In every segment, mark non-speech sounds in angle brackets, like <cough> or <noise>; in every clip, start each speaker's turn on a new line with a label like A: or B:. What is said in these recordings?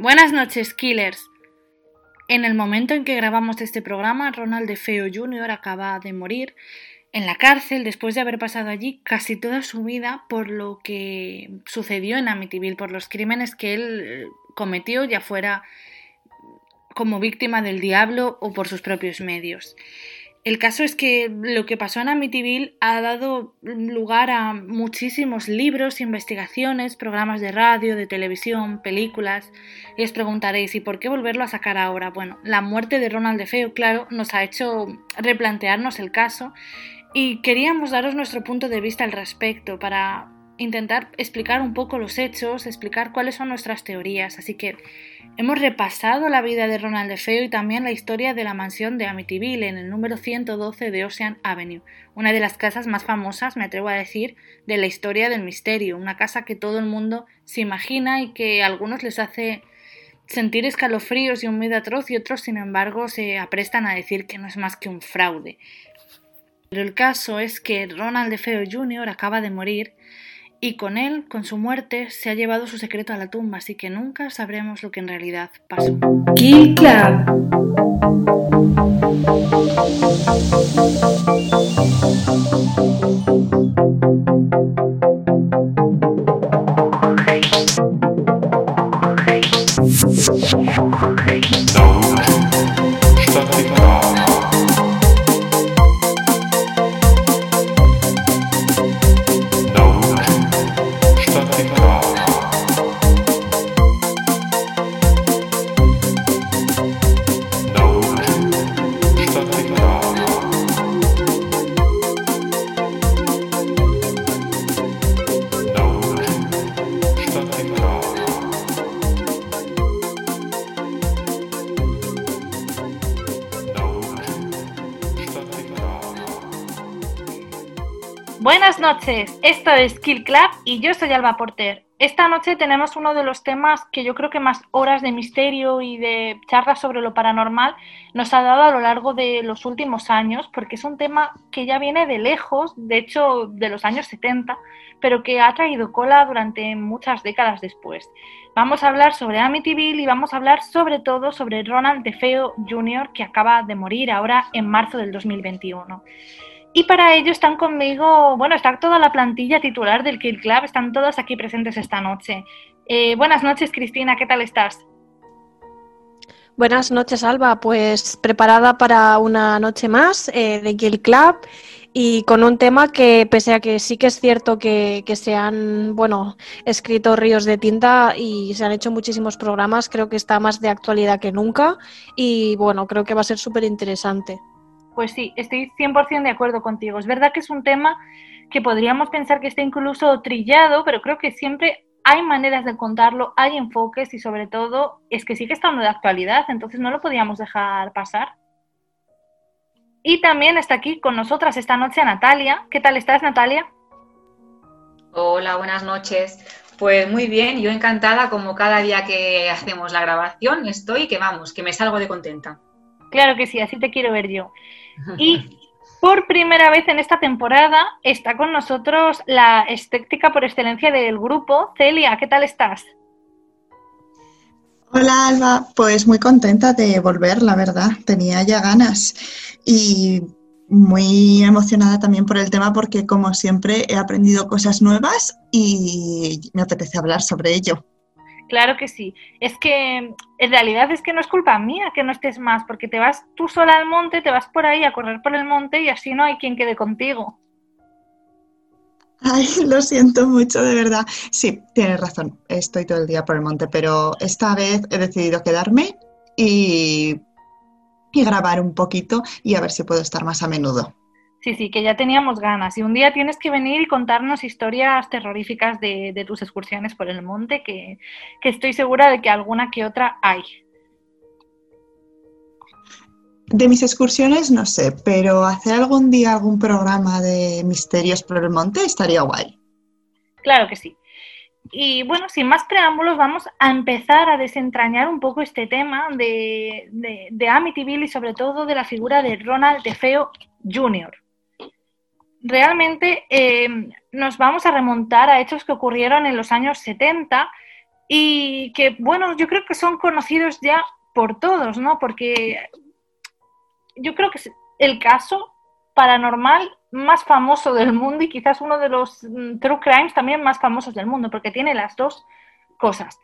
A: Buenas noches, Killers. En el momento en que grabamos este programa, Ronald Feo Jr. acaba de morir en la cárcel después de haber pasado allí casi toda su vida por lo que sucedió en Amityville, por los crímenes que él eh, cometió, ya fuera como víctima del diablo o por sus propios medios. El caso es que lo que pasó en Amityville ha dado lugar a muchísimos libros, investigaciones, programas de radio, de televisión, películas. Y os preguntaréis, ¿y por qué volverlo a sacar ahora? Bueno, la muerte de Ronald DeFeo, claro, nos ha hecho replantearnos el caso y queríamos daros nuestro punto de vista al respecto para intentar explicar un poco los hechos, explicar cuáles son nuestras teorías. Así que hemos repasado la vida de Ronald DeFeo y también la historia de la mansión de Amityville en el número 112 de Ocean Avenue, una de las casas más famosas, me atrevo a decir, de la historia del misterio, una casa que todo el mundo se imagina y que a algunos les hace sentir escalofríos y un miedo atroz y otros, sin embargo, se aprestan a decir que no es más que un fraude. Pero el caso es que Ronald DeFeo Jr. acaba de morir y con él, con su muerte, se ha llevado su secreto a la tumba, así que nunca sabremos lo que en realidad pasó. Noches, esto es Kill Club y yo soy Alba Porter. Esta noche tenemos uno de los temas que yo creo que más horas de misterio y de charlas sobre lo paranormal nos ha dado a lo largo de los últimos años, porque es un tema que ya viene de lejos, de hecho de los años 70, pero que ha traído cola durante muchas décadas después. Vamos a hablar sobre Amityville y vamos a hablar sobre todo sobre Ronald DeFeo Jr., que acaba de morir ahora en marzo del 2021. Y para ello están conmigo, bueno, está toda la plantilla titular del Kill Club, están todos aquí presentes esta noche. Eh, buenas noches, Cristina, ¿qué tal estás?
B: Buenas noches, Alba. Pues preparada para una noche más eh, de Kill Club y con un tema que, pese a que sí que es cierto que, que, se han, bueno, escrito ríos de tinta y se han hecho muchísimos programas, creo que está más de actualidad que nunca y, bueno, creo que va a ser súper interesante.
A: Pues sí, estoy 100% de acuerdo contigo. Es verdad que es un tema que podríamos pensar que está incluso trillado, pero creo que siempre hay maneras de contarlo, hay enfoques y sobre todo es que sigue estando de actualidad, entonces no lo podíamos dejar pasar. Y también está aquí con nosotras esta noche Natalia. ¿Qué tal estás, Natalia?
C: Hola, buenas noches. Pues muy bien, yo encantada como cada día que hacemos la grabación estoy que vamos, que me salgo de contenta.
A: Claro que sí, así te quiero ver yo. Y por primera vez en esta temporada está con nosotros la estética por excelencia del grupo. Celia, ¿qué tal estás?
D: Hola Alba, pues muy contenta de volver, la verdad. Tenía ya ganas y muy emocionada también por el tema porque como siempre he aprendido cosas nuevas y me apetece hablar sobre ello.
A: Claro que sí. Es que en realidad es que no es culpa mía que no estés más, porque te vas tú sola al monte, te vas por ahí a correr por el monte y así no hay quien quede contigo.
D: Ay, lo siento mucho, de verdad. Sí, tienes razón, estoy todo el día por el monte, pero esta vez he decidido quedarme y, y grabar un poquito y a ver si puedo estar más a menudo.
A: Sí, sí, que ya teníamos ganas. Y un día tienes que venir y contarnos historias terroríficas de, tus excursiones por el monte, que, estoy segura de que alguna que otra hay.
D: De mis excursiones no sé, pero hacer algún día algún programa de misterios por el monte estaría guay.
A: Claro que sí. Y bueno, sin más preámbulos, vamos a empezar a desentrañar un poco este tema de, de, de Amityville y sobre todo de la figura de Ronald DeFeo Jr realmente eh, nos vamos a remontar a hechos que ocurrieron en los años 70 y que, bueno, yo creo que son conocidos ya por todos, ¿no? Porque yo creo que es el caso paranormal más famoso del mundo y quizás uno de los mm, true crimes también más famosos del mundo, porque tiene las dos cosas.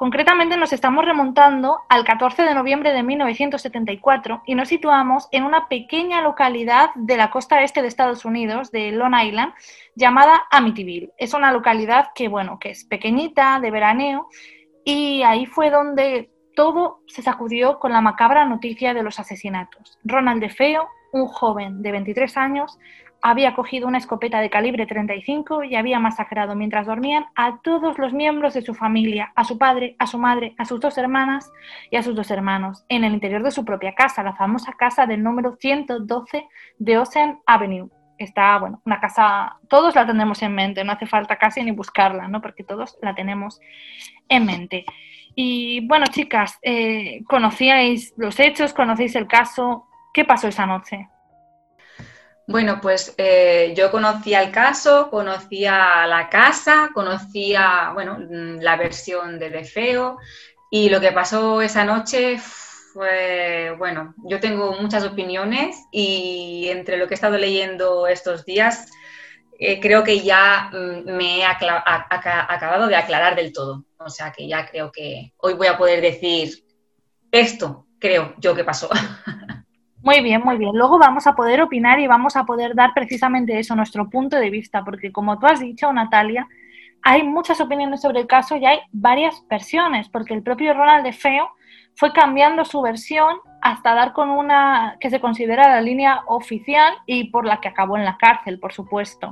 A: Concretamente nos estamos remontando al 14 de noviembre de 1974 y nos situamos en una pequeña localidad de la costa este de Estados Unidos, de Long Island, llamada Amityville. Es una localidad que, bueno, que es pequeñita, de veraneo, y ahí fue donde todo se sacudió con la macabra noticia de los asesinatos. Ronald DeFeo, un joven de 23 años, había cogido una escopeta de calibre 35 y había masacrado mientras dormían a todos los miembros de su familia, a su padre, a su madre, a sus dos hermanas y a sus dos hermanos, en el interior de su propia casa, la famosa casa del número 112 de Ocean Avenue. Está, bueno, una casa, todos la tenemos en mente, no hace falta casi ni buscarla, ¿no? Porque todos la tenemos en mente. Y bueno, chicas, eh, conocíais los hechos, conocéis el caso. ¿Qué pasó esa noche?
C: Bueno, pues eh, yo conocía el caso, conocía la casa, conocía, bueno, mm, la versión de De Feo y lo que pasó esa noche fue, bueno, yo tengo muchas opiniones y entre lo que he estado leyendo estos días, eh, creo que ya mm, me he acabado de aclarar del todo. O sea que ya creo que hoy voy a poder decir esto, creo yo que pasó. <laughs>
A: Muy bien, muy bien. Luego vamos a poder opinar y vamos a poder dar precisamente eso, nuestro punto de vista, porque como tú has dicho, Natalia, hay muchas opiniones sobre el caso y hay varias versiones, porque el propio Ronald de Feo fue cambiando su versión hasta dar con una que se considera la línea oficial y por la que acabó en la cárcel, por supuesto.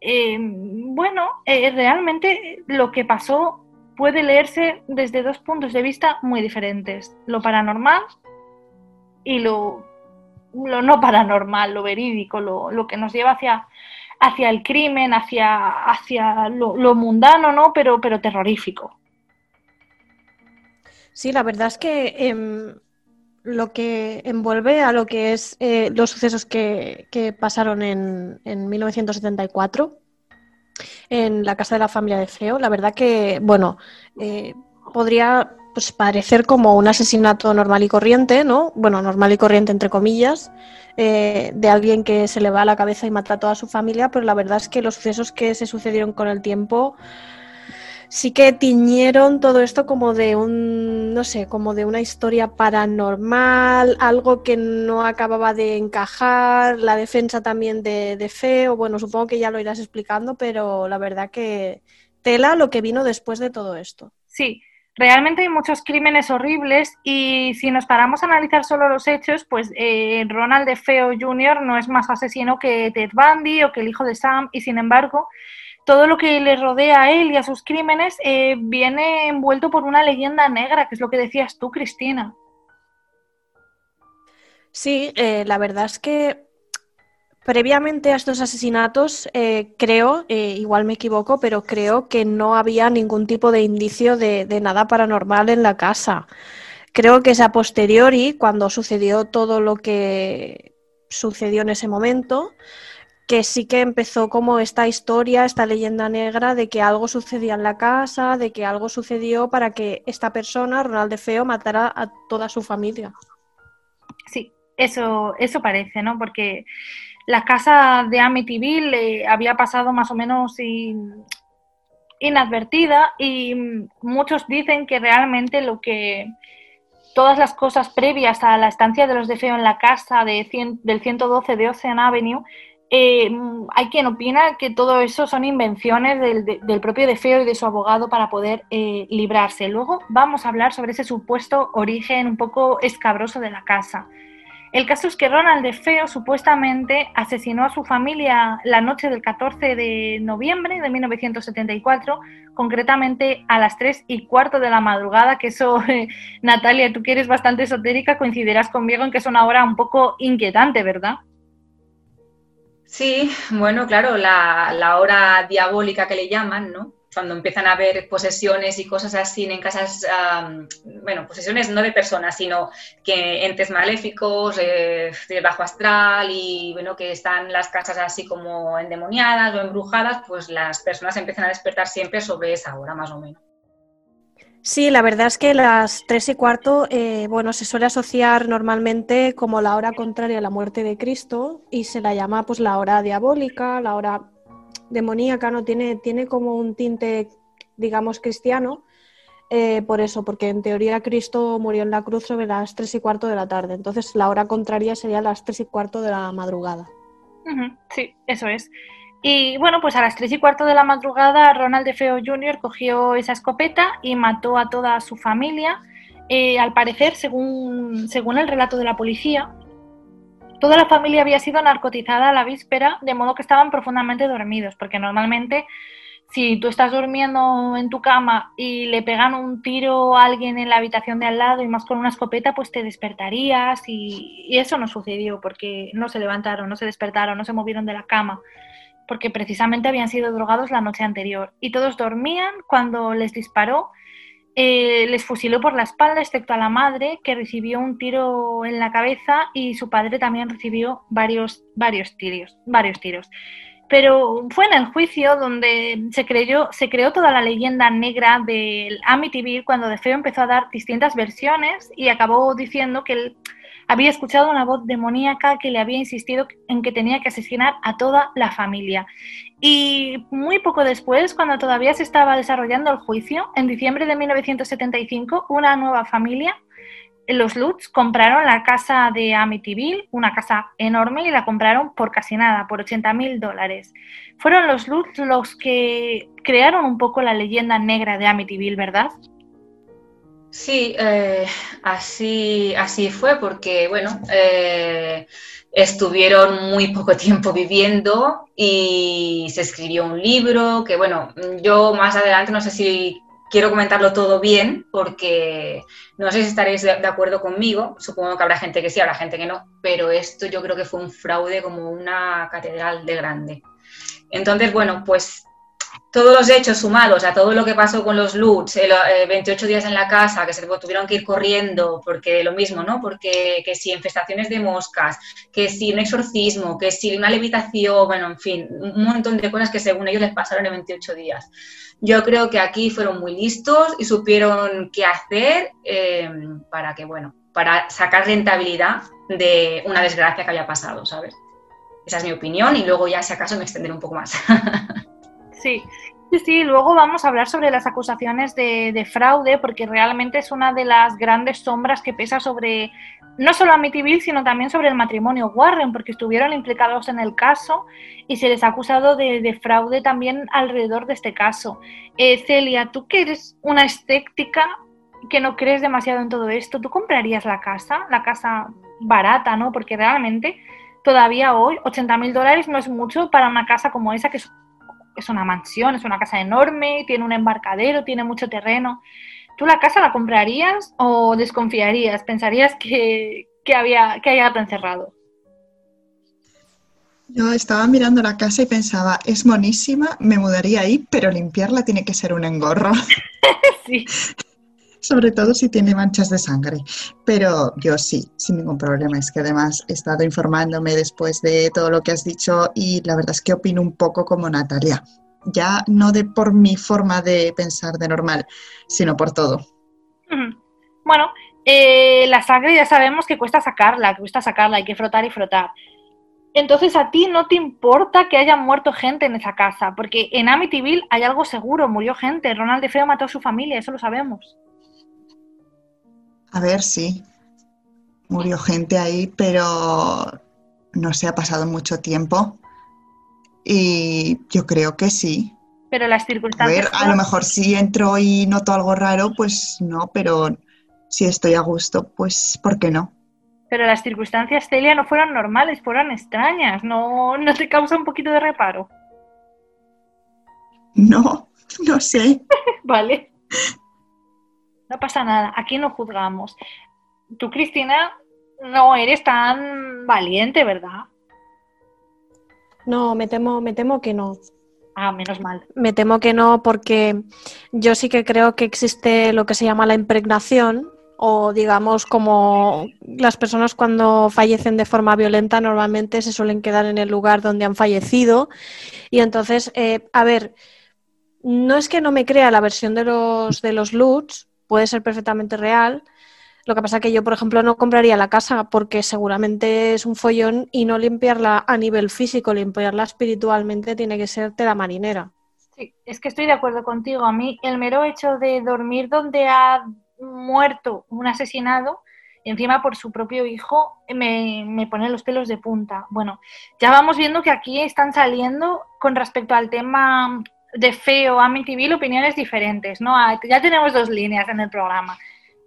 A: Eh, bueno, eh, realmente lo que pasó puede leerse desde dos puntos de vista muy diferentes, lo paranormal y lo lo no paranormal, lo verídico, lo, que nos lleva hacia, hacia el crimen, hacia, hacia lo, mundano, ¿no? Pero, pero terrorífico.
B: Sí, la verdad es que em, lo que envuelve a lo que es eh, los sucesos que, pasaron en, en, 1974 en la casa de la familia de Feo, la verdad que, bueno, eh, podría pues parecer como un asesinato normal y corriente, ¿no? Bueno, normal y corriente entre comillas, eh, de alguien que se le va a la cabeza y mata a toda su familia, pero la verdad es que los sucesos que se sucedieron con el tiempo sí que tiñeron todo esto como de un, no sé, como de una historia paranormal, algo que no acababa de encajar, la defensa también de, de Feo, bueno, supongo que ya lo irás explicando, pero la verdad que tela lo que vino después de todo esto.
A: Sí, realmente hay muchos crímenes horribles y si nos paramos a analizar solo los hechos, pues eh, Ronald de Feo Jr. no es más asesino que Ted Bundy o que el hijo de Sam y sin embargo todo lo que le rodea a él y a sus crímenes eh, viene envuelto por una leyenda negra, que es lo que decías tú, Cristina.
B: Sí, eh, la verdad es que Previamente a estos asesinatos, eh, creo, eh, igual me equivoco, pero creo que no había ningún tipo de indicio de, nada paranormal en la casa. Creo que es a posteriori, cuando sucedió todo lo que sucedió en ese momento, que sí que empezó como esta historia, esta leyenda negra de que algo sucedía en la casa, de que algo sucedió para que esta persona, Ronald de Feo, matara a toda su familia.
A: Sí, eso, eso parece, ¿no? Porque la casa de Amityville eh, había pasado más o menos inadvertida y muchos dicen que realmente lo que todas las cosas previas a la estancia de los de Feo en la casa de del 112 de Ocean Avenue eh, hay quien opina que todo eso son invenciones del, propio De Feo y de su abogado para poder eh, librarse. Luego vamos a hablar sobre ese supuesto origen un poco escabroso de la casa. El caso es que Ronald de Feo supuestamente asesinó a su familia la noche del 14 de noviembre de 1974, concretamente a las 3 y cuarto de la madrugada, que eso, <laughs> Natalia, tú que eres bastante esotérica, coincidirás conmigo en que es una hora un poco inquietante, ¿verdad?
C: Sí, bueno, claro, la, la hora diabólica que le llaman, ¿no? Cuando empiezan a haber posesiones y cosas así en casas, bueno, posesiones no de personas, sino que entes maléficos, eh, de bajo astral y bueno, que están las casas así como endemoniadas o embrujadas, pues las personas empiezan a despertar siempre sobre esa hora más o menos.
B: Sí, la verdad es que las tres y cuarto, eh, bueno, se suele asociar normalmente como la hora contraria a la muerte de Cristo y se la llama pues la hora diabólica, la hora demoníaca, ¿no? Tiene, tiene como un tinte, digamos, cristiano, eh, por eso, porque en teoría Cristo murió en la cruz sobre las tres y cuarto de la tarde, entonces la hora contraria sería las tres y cuarto de la madrugada.
A: Sí, eso es. Y bueno, pues a las tres y cuarto de la madrugada, Ronald de Feo Jr. cogió esa escopeta y mató a toda su familia. Eh, al parecer, según, según el relato de la policía, toda la familia había sido narcotizada a la víspera, de modo que estaban profundamente dormidos, porque normalmente si tú estás durmiendo en tu cama y le pegan un tiro a alguien en la habitación de al lado y más con una escopeta, pues te despertarías y, y eso no sucedió porque no se levantaron, no se despertaron, no se movieron de la cama porque precisamente habían sido drogados la noche anterior y todos dormían cuando les disparó. Eh, les fusiló por la espalda, excepto a la madre, que recibió un tiro en la cabeza y su padre también recibió varios, varios tiros, varios tiros. Pero fue en el juicio donde se, creyó, se creó toda la leyenda negra del Amityville cuando De Feo empezó a dar distintas versiones y acabó diciendo que él había escuchado una voz demoníaca que le había insistido en que tenía que asesinar a toda la familia. Y muy poco después, cuando todavía se estaba desarrollando el juicio, en diciembre de 1975, una nueva familia, los Lutz, compraron la casa de Amityville, una casa enorme, y la compraron por casi nada, por 80 mil dólares. Fueron los Lutz los que crearon un poco la leyenda negra de Amityville, ¿verdad?
C: Sí, eh, así, así fue porque, bueno, eh, estuvieron muy poco <laughs> tiempo viviendo y se escribió un libro que, bueno, yo más adelante no sé si quiero comentarlo todo bien porque no sé si estaréis de acuerdo conmigo, supongo que habrá gente que sí, habrá gente que no, pero esto yo creo que fue un fraude como una catedral de grande. Entonces, bueno, pues todos los hechos sumados a todo lo que pasó con los Lutz, el, 28 eh, días en la casa, que se tuvieron que ir corriendo, porque lo mismo, ¿no? Porque que si infestaciones de moscas, que si un exorcismo, que si una levitación, bueno, en fin, un montón de cosas que según ellos les pasaron en 28 días. Yo creo que aquí fueron muy listos y supieron qué hacer eh, para que, bueno, para sacar rentabilidad de una desgracia que había pasado, ¿sabes? Esa es mi opinión y luego ya si acaso me extenderé un poco más. <laughs>
A: Sí, sí, sí. Luego vamos a hablar sobre las acusaciones de, fraude, porque realmente es una de las grandes sombras que pesa sobre no solo Amityville, sino también sobre el matrimonio Warren, porque estuvieron implicados en el caso y se les ha acusado de, fraude también alrededor de este caso. Eh, Celia, tú que eres una escéptica, que no crees demasiado en todo esto, ¿tú comprarías la casa? La casa barata, ¿no? Porque realmente todavía hoy 80 mil dólares no es mucho para una casa como esa, que es es una mansión, es una casa enorme, tiene un embarcadero, tiene mucho terreno. ¿Tú la casa la comprarías o desconfiarías? ¿Pensarías que, había, que hay gato encerrado?
D: Yo estaba mirando la casa y pensaba, es monísima, me mudaría ahí, pero limpiarla tiene que ser un engorro. <laughs> sí. <laughs> Sobre todo si tiene manchas de sangre. Pero yo sí, sin ningún problema. Es que además he estado informándome después de todo lo que has dicho y la verdad es que opino un poco como Natalia. Ya no de por mi forma de pensar de normal, sino por todo.
A: Bueno, eh, la sangre ya sabemos que cuesta sacarla, que cuesta sacarla, hay que frotar y frotar. Entonces a ti no te importa que haya muerto gente en esa casa, porque en Amityville hay algo seguro, murió gente, Ronald de Feo mató a su familia, eso lo sabemos.
D: A ver, sí. Murió gente ahí, pero no se ha pasado mucho tiempo. Y yo creo que sí.
A: Pero las circunstancias.
D: A ver, a lo mejor si entro y noto algo raro, pues no, pero si estoy a gusto, pues ¿por qué no?
A: Pero las circunstancias, Celia, no fueron normales, fueron extrañas. ¿No, no te causa un poquito de reparo?
D: No, no sé. <laughs>
A: vale. No pasa nada, aquí no juzgamos. Tú, Cristina, no eres tan valiente, ¿verdad?
B: No, me temo, me temo que no.
A: Ah, menos mal.
B: Me temo que no, porque yo sí que creo que existe lo que se llama la impregnación, o digamos como las personas cuando fallecen de forma violenta normalmente se suelen quedar en el lugar donde han fallecido. Y entonces, eh, a ver, no es que no me crea la versión de los, de los Lutz, puede ser perfectamente real. Lo que pasa es que yo, por ejemplo, no compraría la casa porque seguramente es un follón y no limpiarla a nivel físico, limpiarla espiritualmente tiene que ser tela marinera.
A: Sí, es que estoy de acuerdo contigo. A mí el mero hecho de dormir donde ha muerto un asesinado, encima por su propio hijo, me, me pone los pelos de punta. Bueno, ya vamos viendo que aquí están saliendo con respecto al tema de feo Amityville opiniones diferentes, ¿no? Ah, ya tenemos dos líneas en el programa.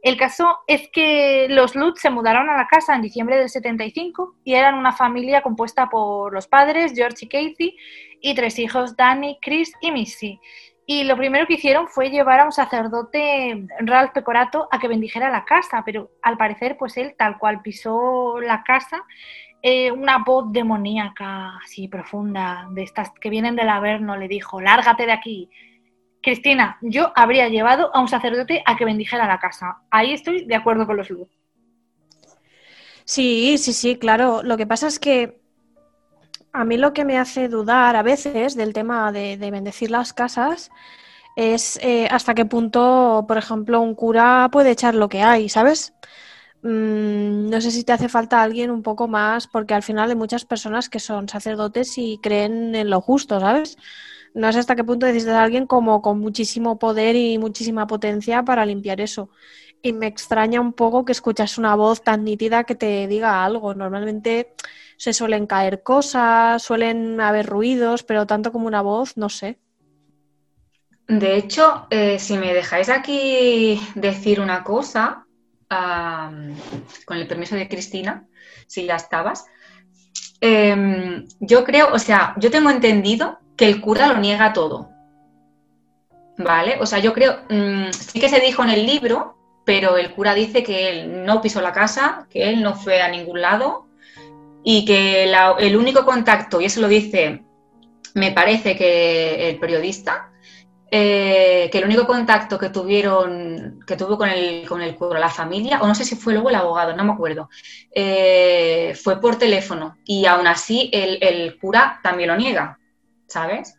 A: El caso es que los Lutz se mudaron a la casa en diciembre del 75 y eran una familia compuesta por los padres, George y Casey, y tres hijos, Danny, Chris y Missy. Y lo primero que hicieron fue llevar a un sacerdote, Ralph Pecorato, a que bendijera la casa, pero al parecer, pues él, tal cual pisó la casa, eh, una voz demoníaca, así profunda, de estas que vienen del Averno, le dijo, lárgate de aquí. Cristina, yo habría llevado a un sacerdote a que bendijera la casa. Ahí estoy de acuerdo con los Luz.
B: Sí, sí, sí, claro. Lo que pasa es que a mí lo que me hace dudar a veces del tema de, bendecir las casas es eh, hasta qué punto, por ejemplo, un cura puede echar lo que hay, ¿sabes? Mm, no sé si te hace falta alguien un poco más, porque al final hay muchas personas que son sacerdotes y creen en lo justo, ¿sabes? No sé hasta qué punto necesitas a alguien como con muchísimo poder y muchísima potencia para limpiar eso. Y me extraña un poco que escuchas una voz tan nítida que te diga algo. Normalmente se suelen caer cosas, suelen haber ruidos, pero tanto como una voz, no sé.
C: De hecho, eh, si me dejáis aquí decir una cosa, con el permiso de Cristina, si ya estabas, em, yo creo, o sea, yo tengo entendido que el cura lo niega todo. ¿Vale? O sea, yo creo, mm, sí que se dijo en el libro, pero el cura dice que él no pisó la casa, que él no fue a ningún lado y que el único contacto, y eso lo dice, me parece que el periodista, eh, que el único contacto que tuvieron, que tuvo con el, con el cura, la familia, o no sé si fue luego el abogado, no me acuerdo, eh, fue por teléfono y aún así el, el, cura también lo niega, ¿sabes?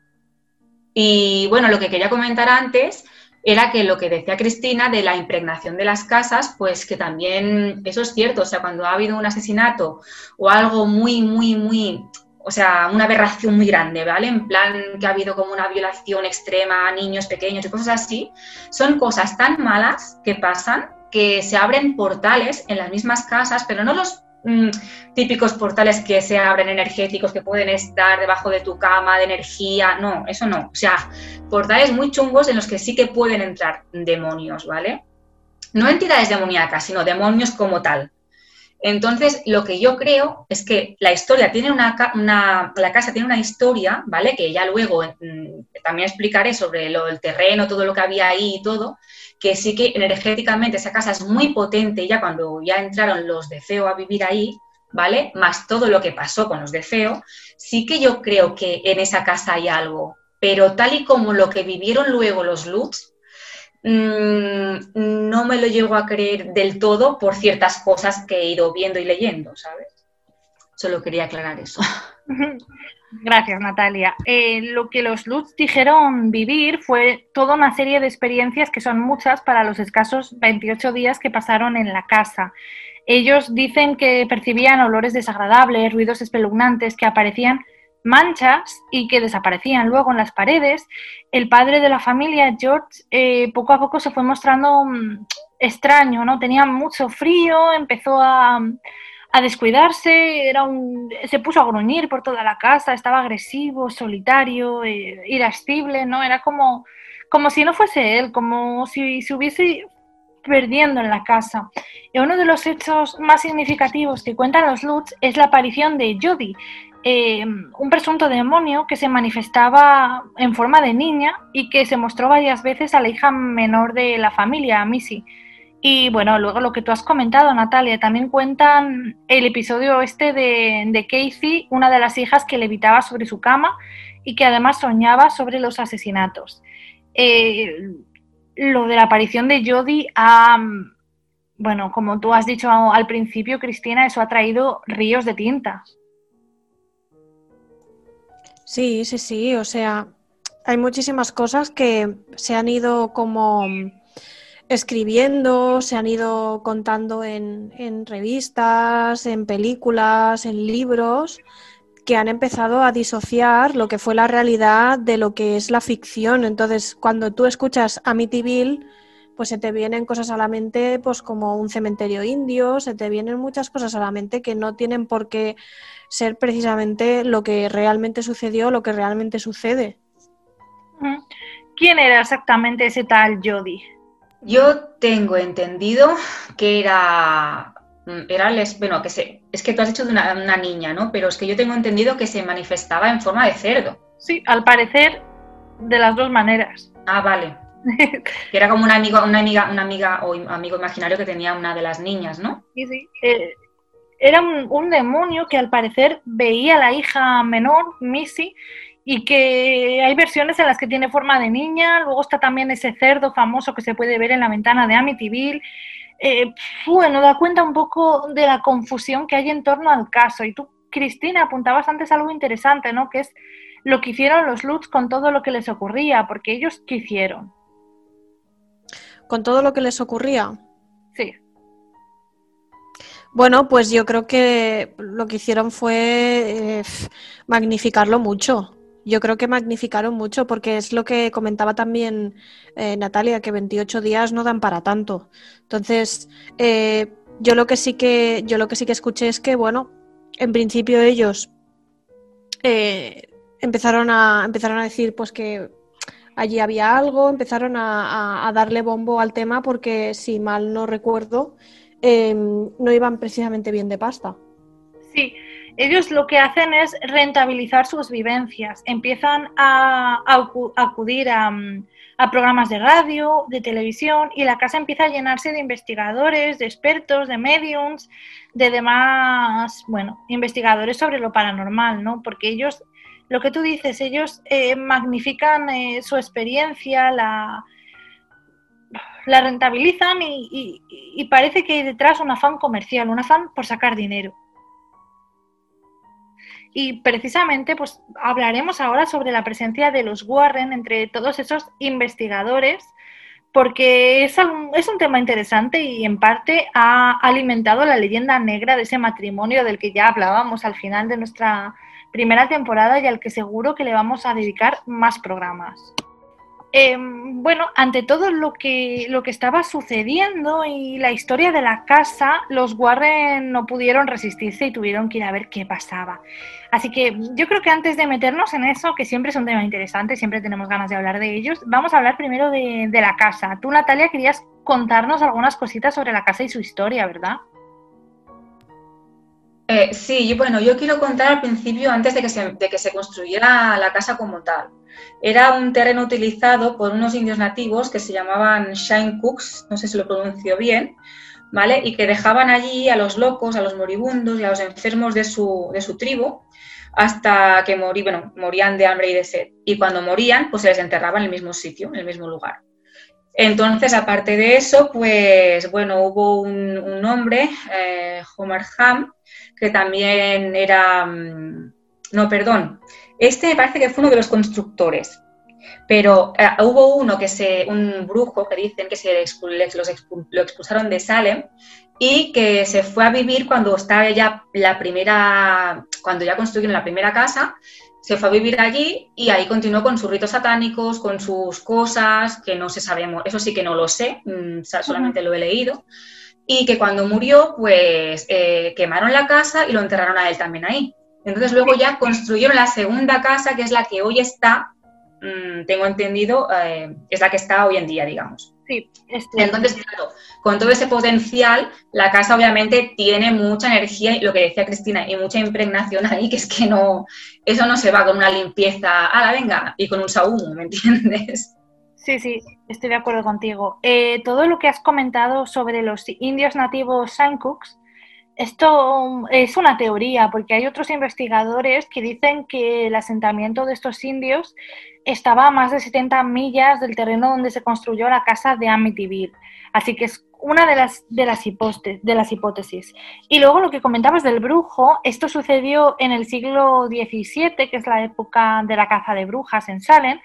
C: Y bueno, lo que quería comentar antes era que lo que decía Cristina de la impregnación de las casas, pues que también eso es cierto, o sea, cuando ha habido un asesinato o algo muy, muy, muy o sea, una aberración muy grande, ¿vale? En plan que ha habido como una violación extrema a niños pequeños y cosas así, son cosas tan malas que pasan que se abren portales en las mismas casas, pero no los mm, típicos portales que se abren energéticos, que pueden estar debajo de tu cama, de energía, no, eso no. O sea, portales muy chungos en los que sí que pueden entrar demonios, ¿vale? No entidades demoníacas, sino demonios como tal. Entonces, lo que yo creo es que la historia tiene una, la casa tiene una historia, ¿vale? Que ya luego mm, también explicaré sobre lo, el terreno, todo lo que había ahí y todo, que sí que energéticamente esa casa es muy potente ya cuando ya entraron los de Feo a vivir ahí, ¿vale? Más todo lo que pasó con los de Feo, sí que yo creo que en esa casa hay algo, pero tal y como lo que vivieron luego los Lutz, Mm, no me lo llego a creer del todo por ciertas cosas que he ido viendo y leyendo, ¿sabes? Solo quería aclarar eso. <laughs>
A: Gracias, Natalia. Eh, lo que los Lutz dijeron vivir fue toda una serie de experiencias que son muchas para los escasos 28 días que pasaron en la casa. Ellos dicen que percibían olores desagradables, ruidos espeluznantes que aparecían manchas y que desaparecían luego en las paredes, el padre de la familia, George, eh, poco a poco se fue mostrando mm, extraño, ¿no? Tenía mucho frío, empezó a, descuidarse, era un, se puso a gruñir por toda la casa, estaba agresivo, solitario, eh, irascible, ¿no? Era como, como si no fuese él, como si se hubiese perdiendo en la casa. Y uno de los hechos más significativos que cuentan los Lutz es la aparición de Jody, eh, un presunto demonio que se manifestaba en forma de niña y que se mostró varias veces a la hija menor de la familia, a Missy. Y bueno, luego lo que tú has comentado, Natalia, también cuentan el episodio este de, de Casey, una de las hijas que levitaba sobre su cama y que además soñaba sobre los asesinatos. Eh, lo de la aparición de Jodie bueno, como tú has dicho al principio, Cristina, eso ha traído ríos de tinta.
B: Sí, sí, sí, o sea, hay muchísimas cosas que se han ido como escribiendo, se han ido contando en, en revistas, en películas, en libros, que han empezado a disociar lo que fue la realidad de lo que es la ficción. Entonces, cuando tú escuchas Amityville, pues se te vienen cosas a la mente, pues como un cementerio indio, se te vienen muchas cosas a la mente que no tienen por qué ser precisamente lo que realmente sucedió, lo que realmente sucede.
A: ¿Quién era exactamente ese tal Jody?
C: Yo tengo entendido que era Mm, era les, bueno, que se, es que tú has dicho de una, niña, ¿no? Pero es que yo tengo entendido que se manifestaba en forma de cerdo.
A: Sí, al parecer de las dos maneras.
C: Ah, vale. Que era como una amiga, una amiga, una amiga o amigo imaginario que tenía una de las niñas, ¿no?
A: Sí, sí. Eh, era un, demonio que al parecer veía a la hija menor, Missy, y que hay versiones en las que tiene forma de niña. Luego está también ese cerdo famoso que se puede ver en la ventana de Amityville. Eh, bueno, da cuenta un poco de la confusión que hay en torno al caso. Y tú, Cristina, apuntabas antes algo interesante, ¿no? Que es lo que hicieron los Lutz con todo lo que les ocurría, porque ellos, ¿qué hicieron?
B: ¿Con todo lo que les ocurría?
A: Sí.
B: Bueno, pues yo creo que lo que hicieron fue eh, magnificarlo mucho. Yo creo que magnificaron mucho porque es lo que comentaba también eh, Natalia, que 28 días no dan para tanto. Entonces, eh, yo lo que sí que yo lo que sí que escuché es que, bueno, en principio ellos empezaron a empezaron a decir pues que allí había algo, empezaron a, a darle bombo al tema porque si mal no recuerdo em, no iban precisamente bien de pasta.
A: Sí, ellos lo que hacen es rentabilizar sus vivencias, empiezan a, acudir mm, a, programas de radio, de televisión, y la casa empieza a llenarse de investigadores, de expertos, de mediums, de demás, bueno, investigadores sobre lo paranormal, ¿no? Porque ellos, lo que tú dices, ellos eh, magnifican eh, su experiencia, la, la rentabilizan y, parece que hay detrás un afán comercial, un afán por sacar dinero. Y precisamente pues hablaremos ahora sobre la presencia de los Warren entre todos esos investigadores, porque es un, es un tema interesante y en parte ha alimentado la leyenda negra de ese matrimonio del que ya hablábamos al final de nuestra primera temporada y al que seguro que le vamos a dedicar más programas. Em, bueno, ante todo lo que, lo que estaba sucediendo y la historia de la casa, los Warren no pudieron resistirse y tuvieron que ir a ver qué pasaba. Así que yo creo que antes de meternos en eso, que siempre es un tema interesante, siempre tenemos ganas de hablar de ellos, vamos a hablar primero de, de la casa. Tú, Natalia, querías contarnos algunas cositas sobre la casa y su historia, ¿verdad?
C: Eh, sí, bueno, yo quiero contar al principio, antes de que, se, construyera la casa como tal. Era un terreno utilizado por unos indios nativos que se llamaban Shine Cooks, no sé si lo pronuncio bien, ¿vale? Y que dejaban allí a los locos, a los moribundos y a los enfermos de su, tribu hasta que bueno, morían de hambre y de sed. Y cuando morían, pues se les enterraba en el mismo sitio, en el mismo lugar. Entonces, aparte de eso, pues bueno, hubo un, hombre, eh, Homer Ham, que también era, mm, no, perdón, este me parece que fue uno de los constructores, pero eh, hubo uno que se, un brujo que dicen que se lo expulsaron de Salem y que se fue a vivir cuando estaba ya la primera, cuando ya construyeron la primera casa, se fue a vivir allí y ahí continuó con sus ritos satánicos, con sus cosas, que no se sabemos, eso sí que no lo sé, mm, solamente lo he leído y que cuando murió, pues eh, quemaron la casa y lo enterraron a él también ahí. Entonces luego ya construyeron la segunda casa, que es la que hoy está, mm, tengo entendido, eh, es la que está hoy en día, digamos.
A: Sí,
C: Entonces, claro, con todo ese potencial, la casa obviamente tiene mucha energía, lo que decía Cristina, y mucha impregnación ahí, que es que no, eso no se va con una limpieza, a la venga, y con un saúm, ¿me entiendes?
A: Sí, sí, estoy de acuerdo contigo. Eh, todo lo que has comentado sobre los indios nativos Sankooks, esto es una teoría, porque hay otros investigadores que dicen que el asentamiento de estos indios estaba a más de 70 millas del terreno donde se construyó la casa de Amityville. Así que es una de las, de las, de las hipótesis. Y luego lo que comentabas del brujo, esto sucedió en el siglo XVII, que es la época de la caza de brujas en Salem,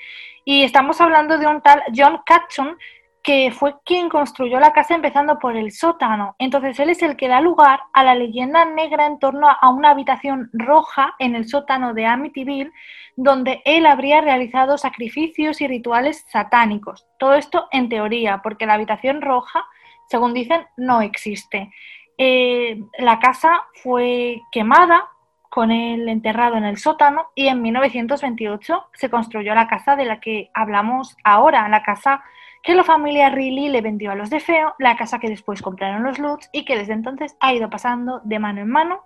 A: y estamos hablando de un tal John Catchon, que fue quien construyó la casa empezando por el sótano. Entonces él es el que da lugar a la leyenda negra en torno a una habitación roja en el sótano de Amityville, donde él habría realizado sacrificios y rituales satánicos. Todo esto en teoría, porque la habitación roja, según dicen, no existe. Eh, la casa fue quemada con él enterrado en el sótano y en 1928 se construyó la casa de la que hablamos ahora, la casa que la familia Riley le vendió a los de Feo, la casa que después compraron los Lutz y que desde entonces ha ido pasando de mano en mano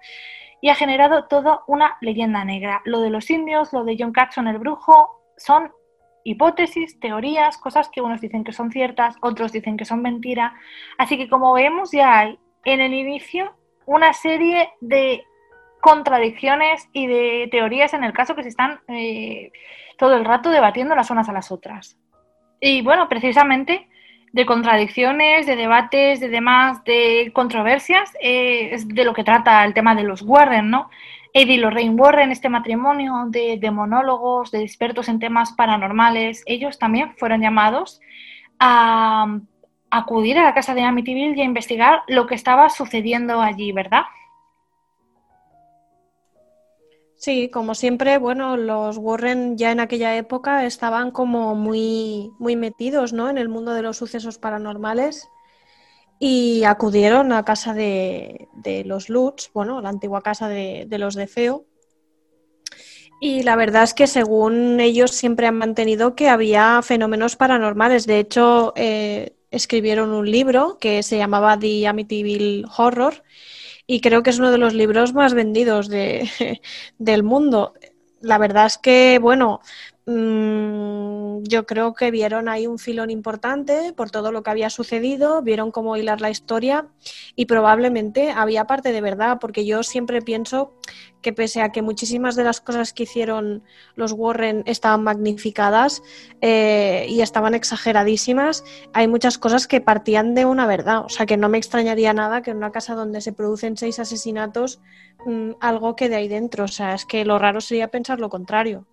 A: y ha generado toda una leyenda negra. Lo de los indios, lo de John Carson el brujo, son hipótesis, teorías, cosas que unos dicen que son ciertas, otros dicen que son mentira. Así que como vemos ya hay en el inicio una serie de contradicciones y de teorías en el caso que se están eh, todo el rato debatiendo las unas a las otras. Y bueno, precisamente de contradicciones, de debates, de demás, de controversias, eh, es de lo que trata el tema de los Warren, ¿no? Eddie y Lorraine Warren, este matrimonio de, de monólogos, de expertos en temas paranormales, ellos también fueron llamados a, acudir a la casa de Amityville y a investigar lo que estaba sucediendo allí, ¿verdad?
B: Sí, como siempre, bueno, los Warren ya en aquella época estaban como muy, muy metidos, ¿no? En el mundo de los sucesos paranormales y acudieron a casa de, los Lutz, bueno, la antigua casa de, los de Feo. Y la verdad es que según ellos siempre han mantenido que había fenómenos paranormales. De hecho, eh, escribieron un libro que se llamaba The Amityville Horror y creo que es uno de los libros más vendidos de, <laughs> del mundo. La verdad es que, bueno, mm, yo creo que vieron ahí un filón importante por todo lo que había sucedido, vieron cómo hilar la historia y probablemente había parte de verdad, porque yo siempre pienso que pese a que muchísimas de las cosas que hicieron los Warren estaban magnificadas eh, y estaban exageradísimas, hay muchas cosas que partían de una verdad. O sea que no me extrañaría nada que en una casa donde se producen seis asesinatos mm, algo quede ahí dentro. O sea, es que lo raro sería pensar lo contrario.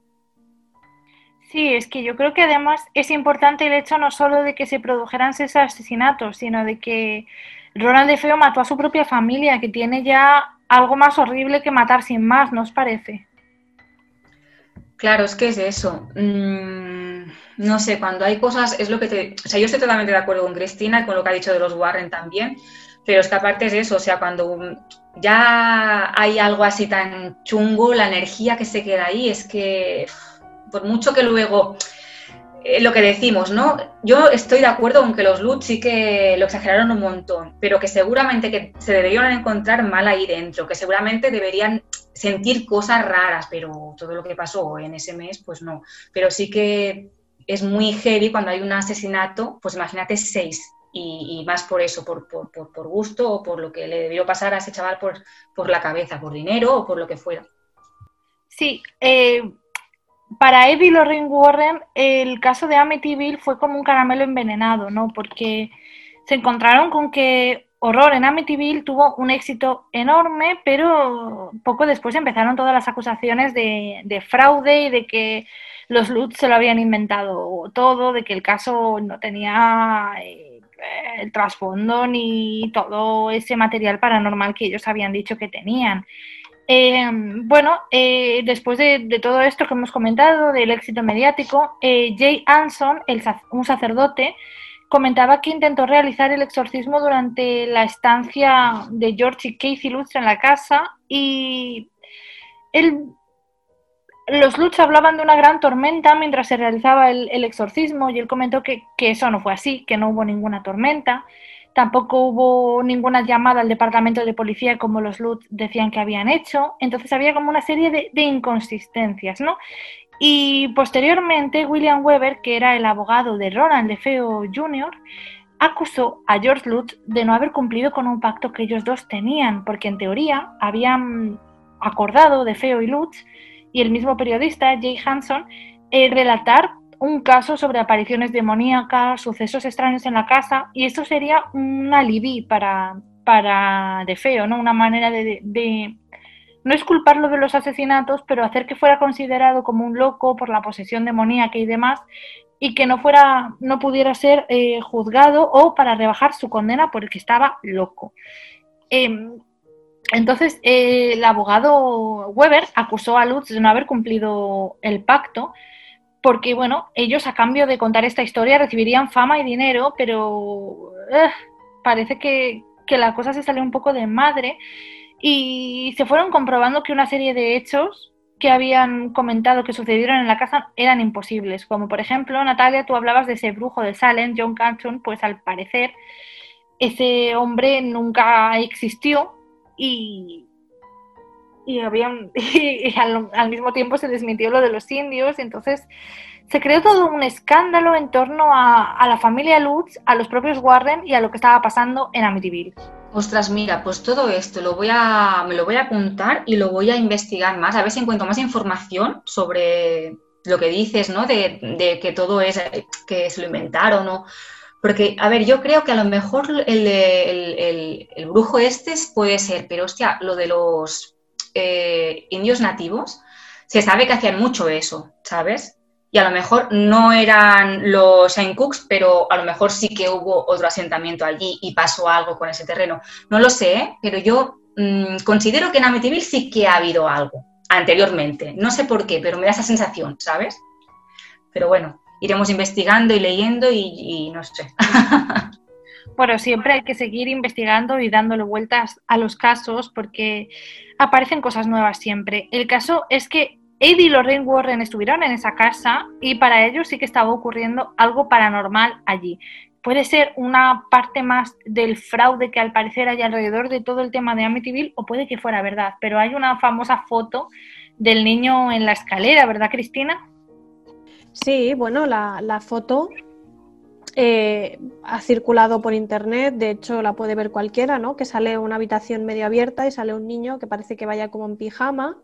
A: Sí, es que yo creo que además es importante el hecho no solo de que se produjeran seis asesinatos, sino de que Ronald de Feo mató a su propia familia, que tiene ya algo más horrible que matar sin más, ¿no parece?
C: Claro, es que es eso. Mm, no sé, cuando hay cosas, es lo que te. O sea, yo estoy totalmente de acuerdo con Cristina y con lo que ha dicho de los Warren también, pero esta parte es eso, o sea, cuando ya hay algo así tan chungo, la energía que se queda ahí es que, por mucho que luego eh, lo que decimos, ¿no? Yo estoy de acuerdo con que los Lutz sí que lo exageraron un montón, pero que seguramente que se deberían encontrar mal ahí dentro, que seguramente deberían sentir cosas raras, pero todo lo que pasó en ese mes, pues no. Pero sí que es muy heavy cuando hay un asesinato, pues imagínate seis, y, más por eso, por, por, por, gusto o por lo que le debió pasar a ese chaval por, por la cabeza, por dinero o por lo que fuera.
A: Sí, eh, para Eddie Lorraine Warren, el caso de Amityville fue como un caramelo envenenado, ¿no? Porque se encontraron con que Horror en Amityville tuvo un éxito enorme, pero poco después empezaron todas las acusaciones de, fraude y de que los Lutz se lo habían inventado todo, de que el caso no tenía eh, el trasfondo ni todo ese material paranormal que ellos habían dicho que tenían. Eh, bueno, eh, después de, todo esto que hemos comentado, del éxito mediático, eh, Jay Anson, un sacerdote, comentaba que intentó realizar el exorcismo durante la estancia de George y Casey Lutz en la casa y los Lutz hablaban de una gran tormenta mientras se realizaba el, exorcismo y él comentó que, eso no fue así, que no hubo ninguna tormenta tampoco hubo ninguna llamada al departamento de policía como los Lutz decían que habían hecho, entonces había como una serie de, inconsistencias, ¿no? Y posteriormente William Weber, que era el abogado de Ronald DeFeo Jr., acusó a George Lutz de no haber cumplido con un pacto que ellos dos tenían, porque en teoría habían acordado DeFeo y Lutz y el mismo periodista, Jay Hanson, eh, relatar un caso sobre apariciones demoníacas, sucesos extraños en la casa, y esto sería un alibi para, para De Feo, ¿no? Una manera de, no es culparlo de los asesinatos, pero hacer que fuera considerado como un loco por la posesión demoníaca y demás, y que no fuera, no pudiera ser eh, juzgado o para rebajar su condena porque estaba loco. Em, entonces, eh, el abogado Weber acusó a Lutz de no haber cumplido el pacto, porque, bueno, ellos a cambio de contar esta historia recibirían fama y dinero, pero eh, parece que, que la cosa se salió un poco de madre. Y se fueron comprobando que una serie de hechos que habían comentado que sucedieron en la casa eran imposibles, como por ejemplo, Natalia, tú hablabas de ese brujo de Salem, John Canton, pues al parecer ese hombre nunca existió y, y, habían, <laughs> y al, mismo tiempo se desmintió lo de los indios, y entonces se creó todo un escándalo en torno a, a la familia Lutz, a los propios Warren y a lo que estaba pasando en Amityville.
C: Ostras, mira, pues todo esto lo voy a, me lo voy a apuntar y lo voy a investigar más, a ver si encuentro más información sobre lo que dices, ¿no? De, de que todo es, que se lo inventaron, ¿no? Porque, a ver, yo creo que a lo mejor el, el, el, el brujo este puede ser, pero hostia, lo de los eh, indios nativos, se sabe que hacían mucho eso, ¿sabes? y a lo mejor no eran los Saint Cooks, pero a lo mejor sí que hubo otro asentamiento allí y pasó algo con ese terreno. No lo sé, ¿eh? pero yo mmm, considero que en Amityville sí que ha habido algo anteriormente. No sé por qué, pero me da esa sensación, ¿sabes? Pero bueno, iremos investigando y leyendo y no sé. <laughs>
A: Bueno, siempre hay que seguir investigando y dándole vueltas a los casos porque aparecen cosas nuevas siempre. El caso es que Eddie y Lorraine Warren estuvieron en esa casa y para ellos sí que estaba ocurriendo algo paranormal allí. Puede ser una parte más del fraude que al parecer hay alrededor de todo el tema de Amityville o puede que fuera verdad, pero hay una famosa foto del niño en la escalera, ¿verdad Cristina?
B: Sí, bueno, la, la foto eh, ha circulado por internet, de hecho la puede ver cualquiera, ¿no? Que sale una habitación medio abierta y sale un niño que parece que vaya como en pijama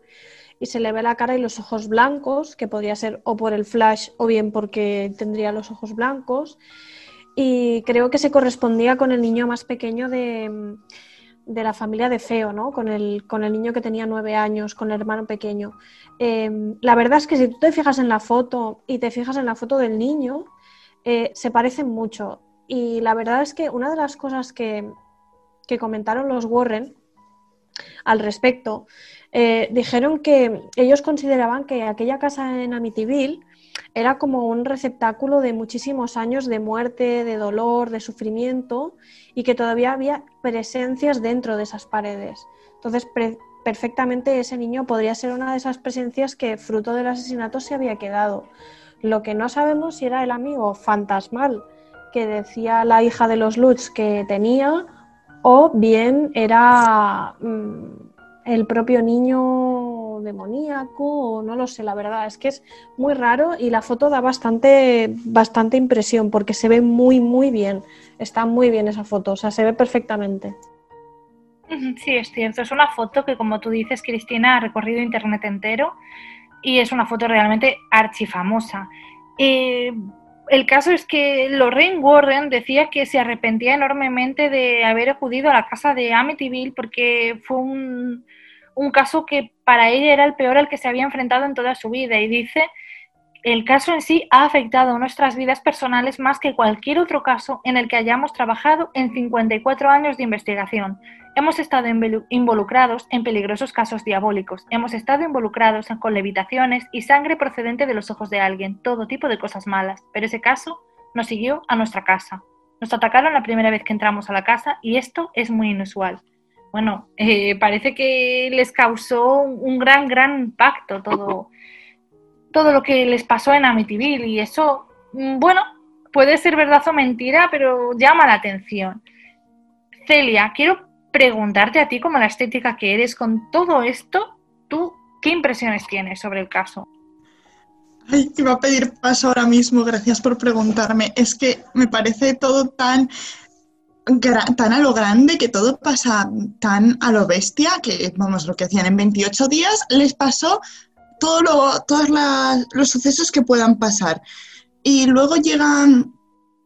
B: y se le ve la cara y los ojos blancos, que podría ser o por el flash o bien porque tendría los ojos blancos. Y creo que se correspondía con el niño más pequeño de, de la familia de Feo, ¿no? Con el, con el niño que tenía nueve años, con el hermano pequeño. Eh, la verdad es que si tú te fijas en la foto y te fijas en la foto del niño, eh, se parecen mucho. Y la verdad es que una de las cosas que, que comentaron los Warren al respecto eh, dijeron que ellos consideraban que aquella casa en Amityville era como un receptáculo de muchísimos años de muerte, de dolor, de sufrimiento y que todavía había presencias dentro de esas paredes. Entonces, perfectamente ese niño podría ser una de esas presencias que fruto del asesinato se había quedado. Lo que no sabemos si era el amigo fantasmal que decía la hija de los Lutz que tenía o bien era mmm, el propio niño demoníaco, o no lo sé, la verdad, es que es muy raro y la foto da bastante, bastante impresión porque se ve muy, muy bien, está muy bien esa foto, o sea, se ve perfectamente. <laughs>
A: Sí, es cierto, es una foto que como tú dices, Cristina, ha recorrido Internet entero y es una foto realmente archifamosa. Eh, el caso es que Lorraine Warren decía que se arrepentía enormemente de haber acudido a la casa de Amityville porque fue un, un caso que para ella era el peor al que se había enfrentado en toda su vida y dice el caso en sí ha afectado nuestras vidas personales más que cualquier otro caso en el que hayamos trabajado en 54 años de investigación. Hemos estado involucrados en peligrosos casos diabólicos, hemos estado involucrados con levitaciones y sangre procedente de los ojos de alguien, todo tipo de cosas malas, pero ese caso nos siguió a nuestra casa. Nos atacaron la primera vez que entramos a la casa y esto es muy inusual bueno, eh, parece que les causó un gran, gran impacto todo, todo lo que les pasó en Amityville y eso, mm, bueno, puede ser verdad o mentira, pero llama la atención. Celia, quiero preguntarte a ti, como la estética que eres, con todo esto, ¿tú qué impresiones tienes sobre el caso?
D: Ay, iba a pedir paso ahora mismo, gracias por preguntarme. Es que me parece todo tan tan a lo grande, que todo pasa tan a lo bestia, que vamos, lo que hacían en 28 días, les pasó todo lo, todos los sucesos que puedan pasar. Y luego llegan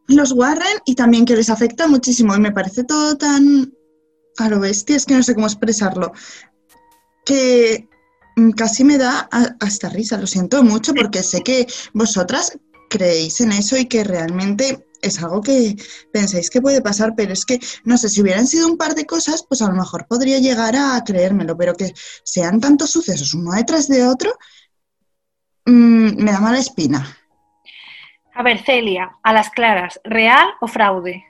D: los Warren y también que les afecta muchísimo. Y me parece todo tan a lo bestia, es que no sé cómo expresarlo, que casi me da hasta risa, lo siento mucho porque sé que vosotras creéis en eso y que realmente es algo que pensáis que puede pasar, pero es que, no sé, si hubieran sido un par de cosas, pues a lo mejor podría llegar a creérmelo, pero que sean tantos sucesos uno detrás de otro, mm, me da mala espina.
A: A ver, Celia, a las claras, ¿real o fraude?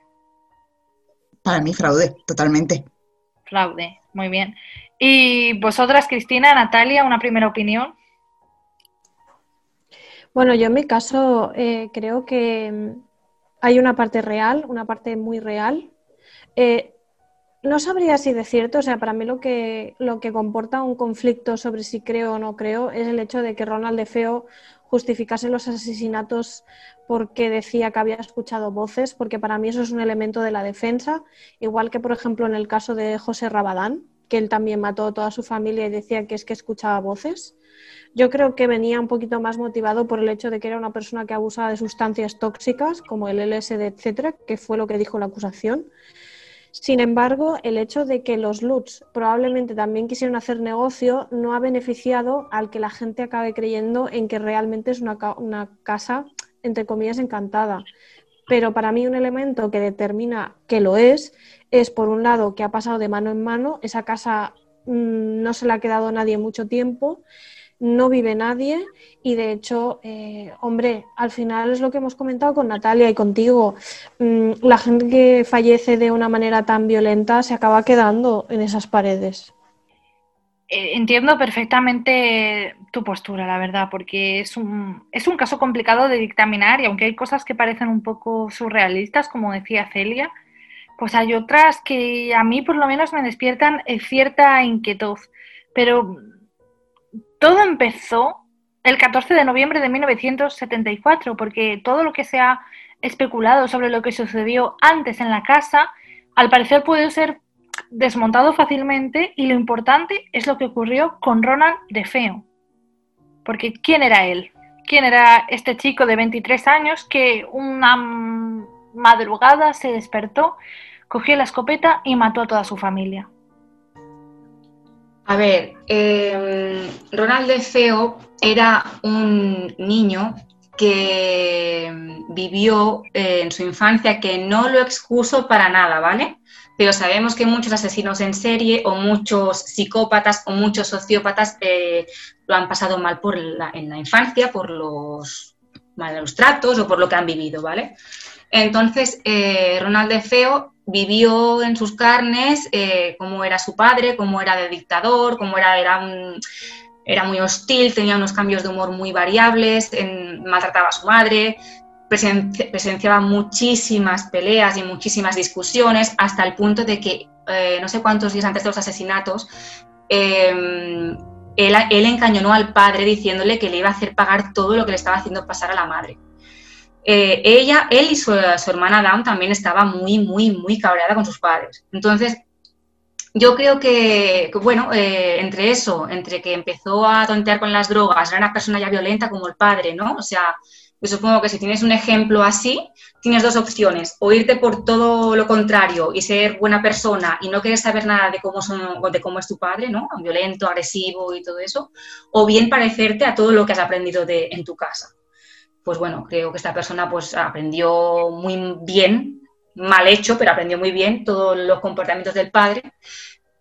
D: Para mí, fraude, totalmente.
A: Fraude, muy bien. ¿Y vosotras, Cristina, Natalia, una primera opinión?
B: Bueno, yo en mi caso eh, creo que hay una parte real, una parte muy real. Eh, no sabría si de cierto, o sea, para mí lo que, lo que comporta un conflicto sobre si creo o no creo es el hecho de que Ronald de Feo justificase los asesinatos porque decía que había escuchado voces, porque para mí eso es un elemento de la defensa, igual que por ejemplo en el caso de José Rabadán, que él también mató a toda su familia y decía que es que escuchaba voces. Yo creo que venía un poquito más motivado por el hecho de que era una persona que abusaba de sustancias tóxicas como el LSD, etcétera, que fue lo que dijo la acusación. Sin embargo, el hecho de que los Lutz probablemente también quisieron hacer negocio no ha beneficiado al que la gente acabe creyendo en que realmente es una, una casa, entre comillas, encantada. Pero para mí un elemento que determina que lo es es, por un lado, que ha pasado de mano en mano, esa casa mm, no se la ha quedado nadie mucho tiempo, no vive nadie y de hecho, eh, hombre, al final es lo que hemos comentado con Natalia y contigo, mm, la gente que fallece de una manera tan violenta se acaba quedando en esas paredes.
A: Eh, entiendo perfectamente tu postura, la verdad, porque es un, es un caso complicado de dictaminar y aunque hay cosas que parecen un poco surrealistas, como decía Celia, pues hay otras que a mí por lo menos me despiertan eh, cierta inquietud. Pero todo empezó el 14 de noviembre de 1974, porque todo lo que se ha especulado sobre lo que sucedió antes en la casa, al parecer puede ser desmontado fácilmente y lo importante es lo que ocurrió con Ronald de Feo. Porque ¿quién era él? ¿Quién era este chico de 23 años que una madrugada se despertó cogió la escopeta y mató a toda su familia.
C: A ver, eh, Ronald de Feo era un niño que vivió eh, en su infancia que no lo excuso para nada, ¿vale? Pero sabemos que muchos asesinos en serie o muchos psicópatas o muchos sociópatas eh, lo han pasado mal por en la infancia, por los malos tratos o por lo que han vivido, ¿vale? Entonces, Ronald de Feo vivió en sus carnes eh, cómo era su padre, cómo era de dictador, cómo era, era, era muy hostil, tenía unos cambios de humor muy variables, maltrataba a su madre, presenciaba muchísimas peleas y muchísimas discusiones, hasta el punto de que eh, no sé cuántos días antes de los asesinatos, em, él, él encañonó al padre diciéndole que le iba a hacer pagar todo lo que le estaba haciendo pasar a la madre. Eh, ella, él y su, hermana Dawn también estaba muy, muy, muy cabreada con sus padres. Entonces, yo creo que, bueno, eh, entre eso, entre que empezó a tontear con las drogas, era una persona ya violenta como el padre, ¿no? O sea, yo supongo que si tienes un ejemplo así, tienes dos opciones, o irte por todo lo contrario y ser buena persona y no querer saber nada de cómo, son, de cómo es tu padre, ¿no? Violento, agresivo y todo eso, o bien parecerte a todo lo que has aprendido en tu casa pues bueno, creo que esta persona pues aprendió muy bien, mal hecho, pero aprendió muy bien todos los comportamientos del padre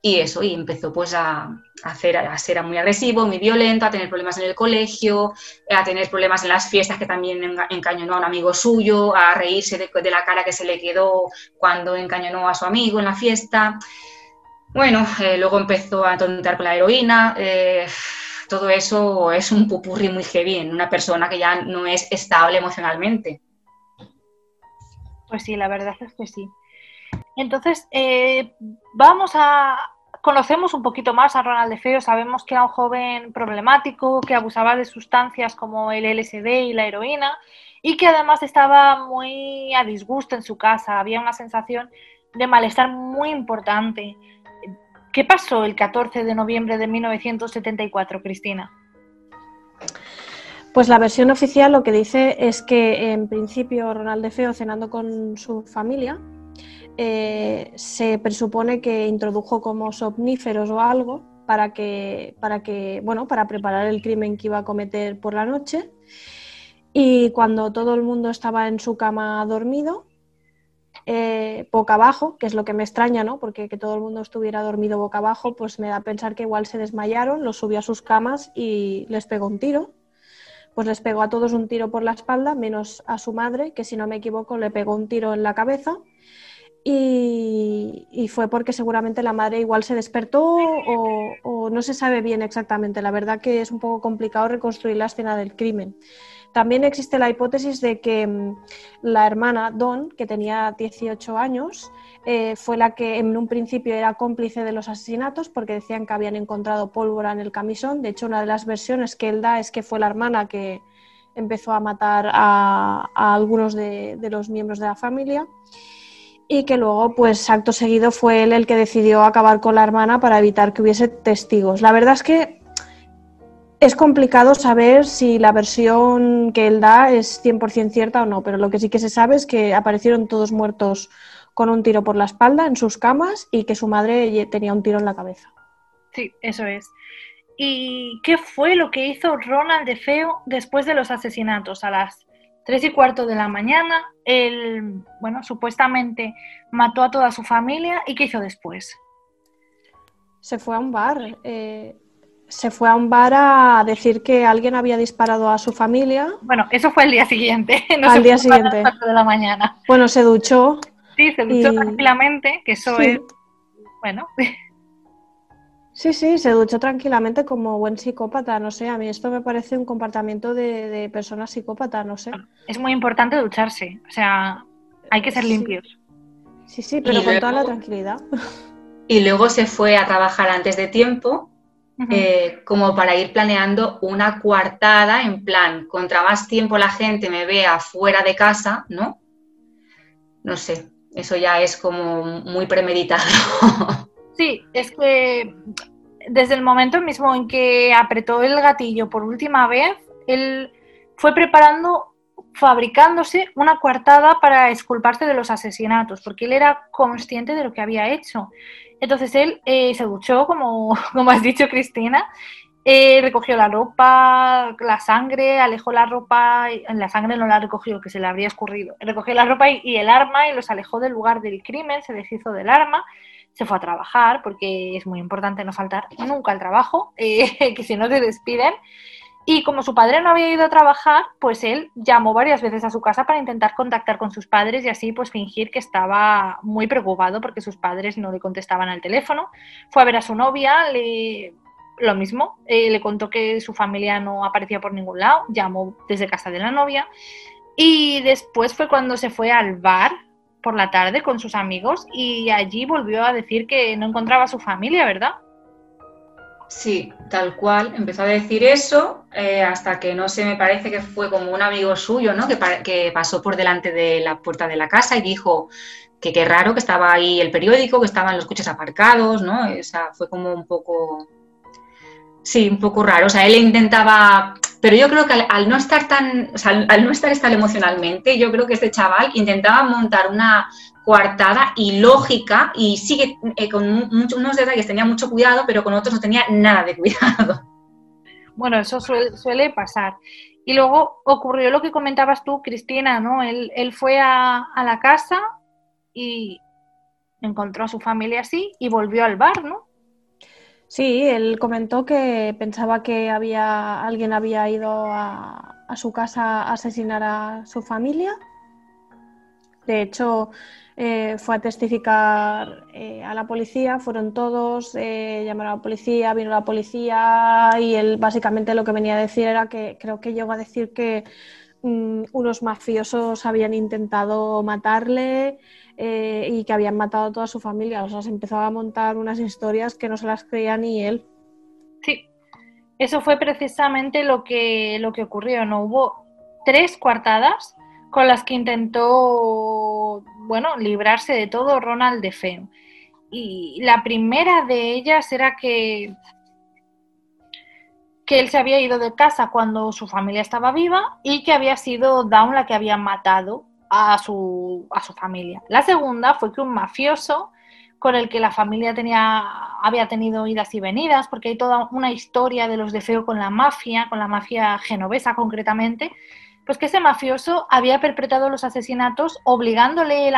C: y eso, y empezó pues a, hacer, a ser muy agresivo, muy violento, a tener problemas en el colegio, a tener problemas en las fiestas que también encañonó a un amigo suyo, a reírse de, la cara que se le quedó cuando encañonó a su amigo en la fiesta. Bueno, eh, luego empezó a tontar con la heroína. Eh, todo eso es un pupurri muy heavy en una persona que ya no es estable emocionalmente.
A: Pues sí, la verdad es que sí. Entonces, eh, vamos a. Conocemos un poquito más a Ronald de Feo, sabemos que era un joven problemático, que abusaba de sustancias como el LSD y la heroína, y que además estaba muy a disgusto en su casa, había una sensación de malestar muy importante. ¿Qué pasó el 14 de noviembre de 1974, Cristina?
B: Pues la versión oficial lo que dice es que en principio Ronald de Feo cenando con su familia eh, se presupone que introdujo como somníferos o algo para que, para que, bueno, para preparar el crimen que iba a cometer por la noche Y cuando todo el mundo estaba en su cama dormido, eh, boca abajo, que es lo que me extraña, ¿no? Porque que todo el mundo estuviera dormido boca abajo, pues me da a pensar que igual se desmayaron, los subió a sus camas y les pegó un tiro. Pues les pegó a todos un tiro por la espalda, menos a su madre, que si no me equivoco le pegó un tiro en la cabeza. Y, fue porque seguramente la madre igual se despertó o no se sabe bien exactamente. La verdad que es un poco complicado reconstruir la escena del crimen. También existe la hipótesis de que mm, la hermana Dawn, que tenía 18 años, eh, fue la que en un principio era cómplice de los asesinatos porque decían que habían encontrado pólvora en el camisón. De hecho, una de las versiones que él da es que fue la hermana que empezó a matar a, a algunos de, de los miembros de la familia y que luego, pues acto seguido, fue él el que decidió acabar con la hermana para evitar que hubiese testigos. La verdad es que es complicado saber si la versión que él da es 100% cierta o no, pero lo que sí que se sabe es que aparecieron todos muertos con un tiro por la espalda en sus camas y que su madre tenía un tiro en la cabeza.
A: Sí, eso es. ¿Y qué fue lo que hizo Ronald de Feo después de los asesinatos? A las tres y cuarto de la mañana, él, bueno, supuestamente mató a toda su familia. ¿Y qué hizo después?
B: Se fue a un bar. Eh, se fue a un bar a decir que alguien había disparado a su familia.
A: Bueno, eso fue el día siguiente. No
B: al día siguiente. <laughs>
A: A las de la mañana.
B: Bueno, se duchó.
A: Sí, se duchó y... tranquilamente, que eso sí. es. Bueno. <laughs>
B: Sí, sí, se duchó tranquilamente como buen psicópata, no sé, a mí esto me parece un comportamiento de, de persona psicópata, no sé.
A: Es muy importante ducharse, o sea, hay que ser
B: sí.
A: limpios.
B: Sí, sí, pero y con luego, toda la tranquilidad. <laughs>
C: Y luego se fue a trabajar antes de tiempo, uh -huh. eh, como para ir planeando una coartada en plan, contra más tiempo la gente me vea fuera de casa, ¿no? No sé, eso ya es como muy premeditado. <laughs>
A: Sí, es que desde el momento mismo en que apretó el gatillo por última vez, él fue preparando, fabricándose una coartada para esculparse de los asesinatos, porque él era consciente de lo que había hecho. Entonces él eh, se duchó, como, <laughs> como has dicho Cristina, eh, recogió la ropa, la sangre, alejó la ropa, la sangre no la recogió, que se le habría escurrido, recogió la ropa y, y el arma y los alejó del lugar del crimen, se deshizo del arma se fue a trabajar, porque es muy importante no faltar nunca al trabajo, eh, <laughs> que si no te despiden. Y como su padre no había ido a trabajar, pues él llamó varias veces a su casa para intentar contactar con sus padres y así pues fingir que estaba muy preocupado porque sus padres no le contestaban al teléfono. Fue a ver a su novia, le... lo mismo, eh, le contó que su familia no aparecía por ningún lado, llamó desde casa de la novia y después fue cuando se fue al bar por la tarde con sus amigos y allí volvió a decir que no encontraba a su familia, ¿verdad?
C: Sí, tal cual. Empezó a decir eso eh, hasta que no sé, me parece que fue como un amigo suyo, ¿no? Que, que, pasó por delante de la puerta de la casa y dijo que qué raro que estaba ahí el periódico, que estaban los coches aparcados, ¿no? O sea, fue como un poco. Sí, un poco raro. O sea, él intentaba pero yo creo que al, al no estar tan, o sea, al, no estar estable emocionalmente, yo creo que este chaval intentaba montar una coartada ilógica y sigue eh, con mucho, unos detalles, tenía mucho cuidado, pero con otros no tenía nada de cuidado. <laughs>
A: Bueno, eso suele, suele pasar. Y luego ocurrió lo que comentabas tú, Cristina, ¿no? Él, él fue a, a, la casa y encontró a su familia así y volvió al bar, ¿no?
B: Sí, él comentó que pensaba que había alguien había ido a, a, su casa a asesinar a su familia. De hecho, eh, fue a testificar eh, a la policía, fueron todos, eh, llamaron a la policía, vino la policía y él básicamente lo que venía a decir era que creo que llegó a decir que um, unos mafiosos habían intentado matarle y que habían matado a toda su familia. O sea, se empezaba a montar unas historias que no se las creía ni él.
A: Sí, eso fue precisamente lo que, lo que ocurrió. No hubo tres coartadas con las que intentó, bueno, librarse de todo Ronald de Feo. Y la primera de ellas era que que él se había ido de casa cuando su familia estaba viva y que había sido Down la que había matado a su, a su familia. La segunda fue que un mafioso con el que la familia tenía, había tenido idas y venidas, porque hay toda una historia de los de Feo con la mafia, con la mafia genovesa concretamente, pues que ese mafioso había perpetrado los asesinatos obligándole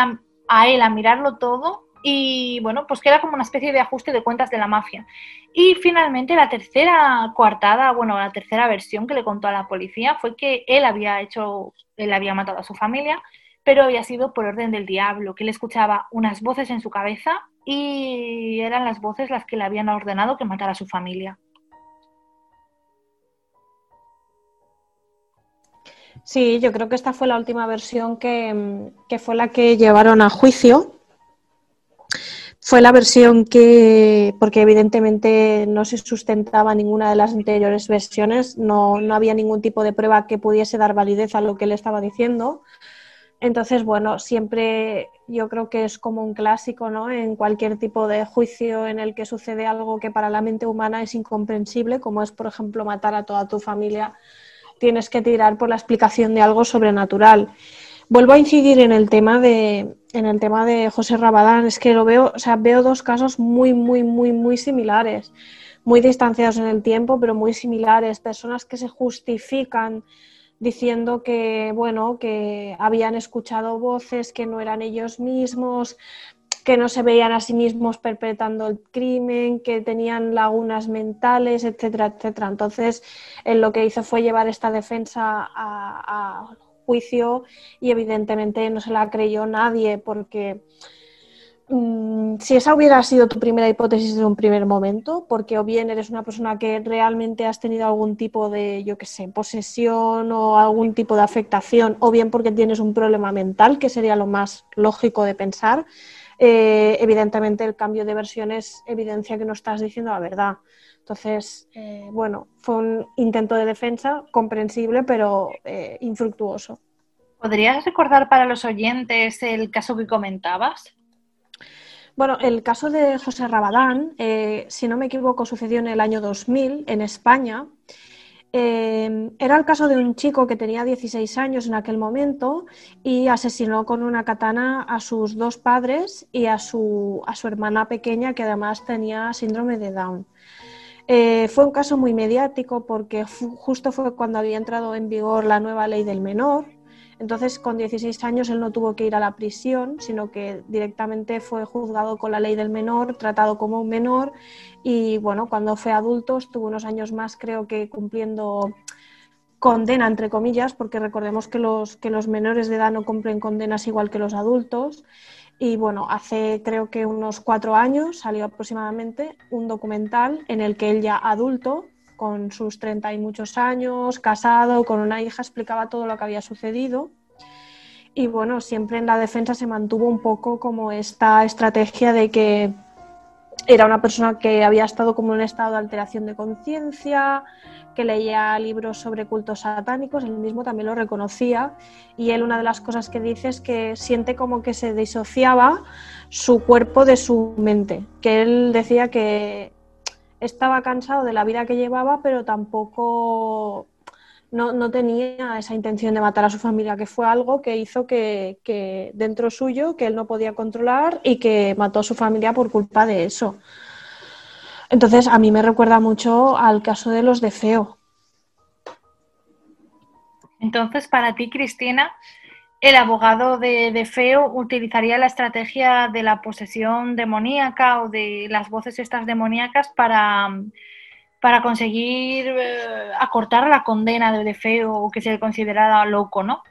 A: a él a mirarlo todo y bueno, pues que era como una especie de ajuste de cuentas de la mafia. Y finalmente la tercera coartada, bueno, la tercera versión que le contó a la policía fue que él había hecho, él había matado a su familia, pero había sido por orden del diablo, que él escuchaba unas voces en su cabeza y eran las voces las que le habían ordenado que matara a su familia.
B: Sí, yo creo que esta fue la última versión que, fue la que llevaron a juicio fue la versión que, porque evidentemente no se sustentaba ninguna de las anteriores versiones, no, no, había ningún tipo de prueba que pudiese dar validez a lo que él estaba diciendo. Entonces, bueno, siempre yo creo que es como un clásico, ¿no? En cualquier tipo de juicio en el que sucede algo que para la mente humana es incomprensible, como es, por ejemplo, matar a toda tu familia, tienes que tirar por la explicación de algo sobrenatural. Vuelvo a incidir en el tema de, en el tema de José Rabadán, es que lo veo, o sea, veo dos casos muy, muy, muy, muy similares, muy distanciados en el tiempo, pero muy similares, personas que se justifican diciendo que, bueno, que habían escuchado voces que no eran ellos mismos, que no se veían a sí mismos perpetrando el crimen, que tenían lagunas mentales, etcétera, etcétera. Entonces, él lo que hizo fue llevar esta defensa a, juicio y evidentemente no se la creyó nadie porque mm, si esa hubiera sido tu primera hipótesis en un primer momento, porque o bien eres una persona que realmente has tenido algún tipo de, yo qué sé, posesión o algún tipo de afectación, o bien porque tienes un problema mental, que sería lo más lógico de pensar, eh, evidentemente el cambio de versiones evidencia que no estás diciendo la verdad. Entonces, eh, bueno, fue un intento de defensa comprensible, pero eh, infructuoso.
A: ¿Podrías recordar para los oyentes el caso que comentabas?
B: Bueno, el caso de José Rabadán, si no me equivoco, sucedió en el año 2000 en España. Era el caso de un chico que tenía 16 años en aquel momento y asesinó con una katana a sus dos padres y a su, a su hermana pequeña que además tenía síndrome de Down. Eh, fue un caso muy mediático porque justo fue cuando había entrado en vigor la nueva ley del menor. Entonces, con 16 años él no tuvo que ir a la prisión, sino que directamente fue juzgado con la ley del menor, tratado como un menor y bueno, cuando fue adulto estuvo unos años más, creo que cumpliendo condena, entre comillas, porque recordemos que los, que los menores de edad no cumplen condenas igual que los adultos. Y bueno, hace creo que unos cuatro años salió aproximadamente un documental en el que él ya adulto, con sus treinta y muchos años, casado, con una hija, explicaba todo lo que había sucedido. Y bueno, siempre en la defensa se mantuvo un poco como esta estrategia de que era una persona que había estado como en un estado de alteración de conciencia, que leía libros sobre cultos satánicos, él mismo también lo reconocía y él una de las cosas que dice es que siente como que se disociaba su cuerpo de su mente, que él decía que estaba cansado de la vida que llevaba, pero tampoco no, tenía esa intención de matar a su familia, que fue algo que hizo que, que dentro suyo, que él no podía controlar y que mató a su familia por culpa de eso. Entonces, a mí me recuerda mucho al caso de los de Feo.
A: Entonces, para ti, Cristina, el abogado de, Feo utilizaría la estrategia de la posesión demoníaca o de las voces estas demoníacas para, para conseguir eh, acortar la condena de, Feo o que se le considerara loco, ¿no?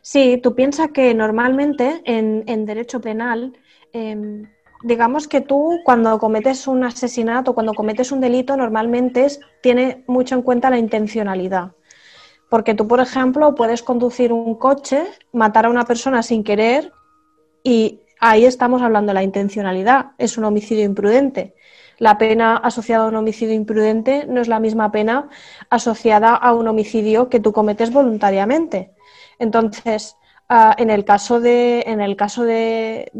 B: Sí, tú piensas que normalmente en, derecho penal em, digamos que tú cuando cometes un asesinato, cuando cometes un delito, normalmente tiene mucho en cuenta la intencionalidad. Porque tú, por ejemplo, puedes conducir un coche, matar a una persona sin querer y ahí estamos hablando de la intencionalidad. Es un homicidio imprudente. La pena asociada a un homicidio imprudente no es la misma pena asociada a un homicidio que tú cometes voluntariamente. Entonces, ah, en el caso de, en el caso de,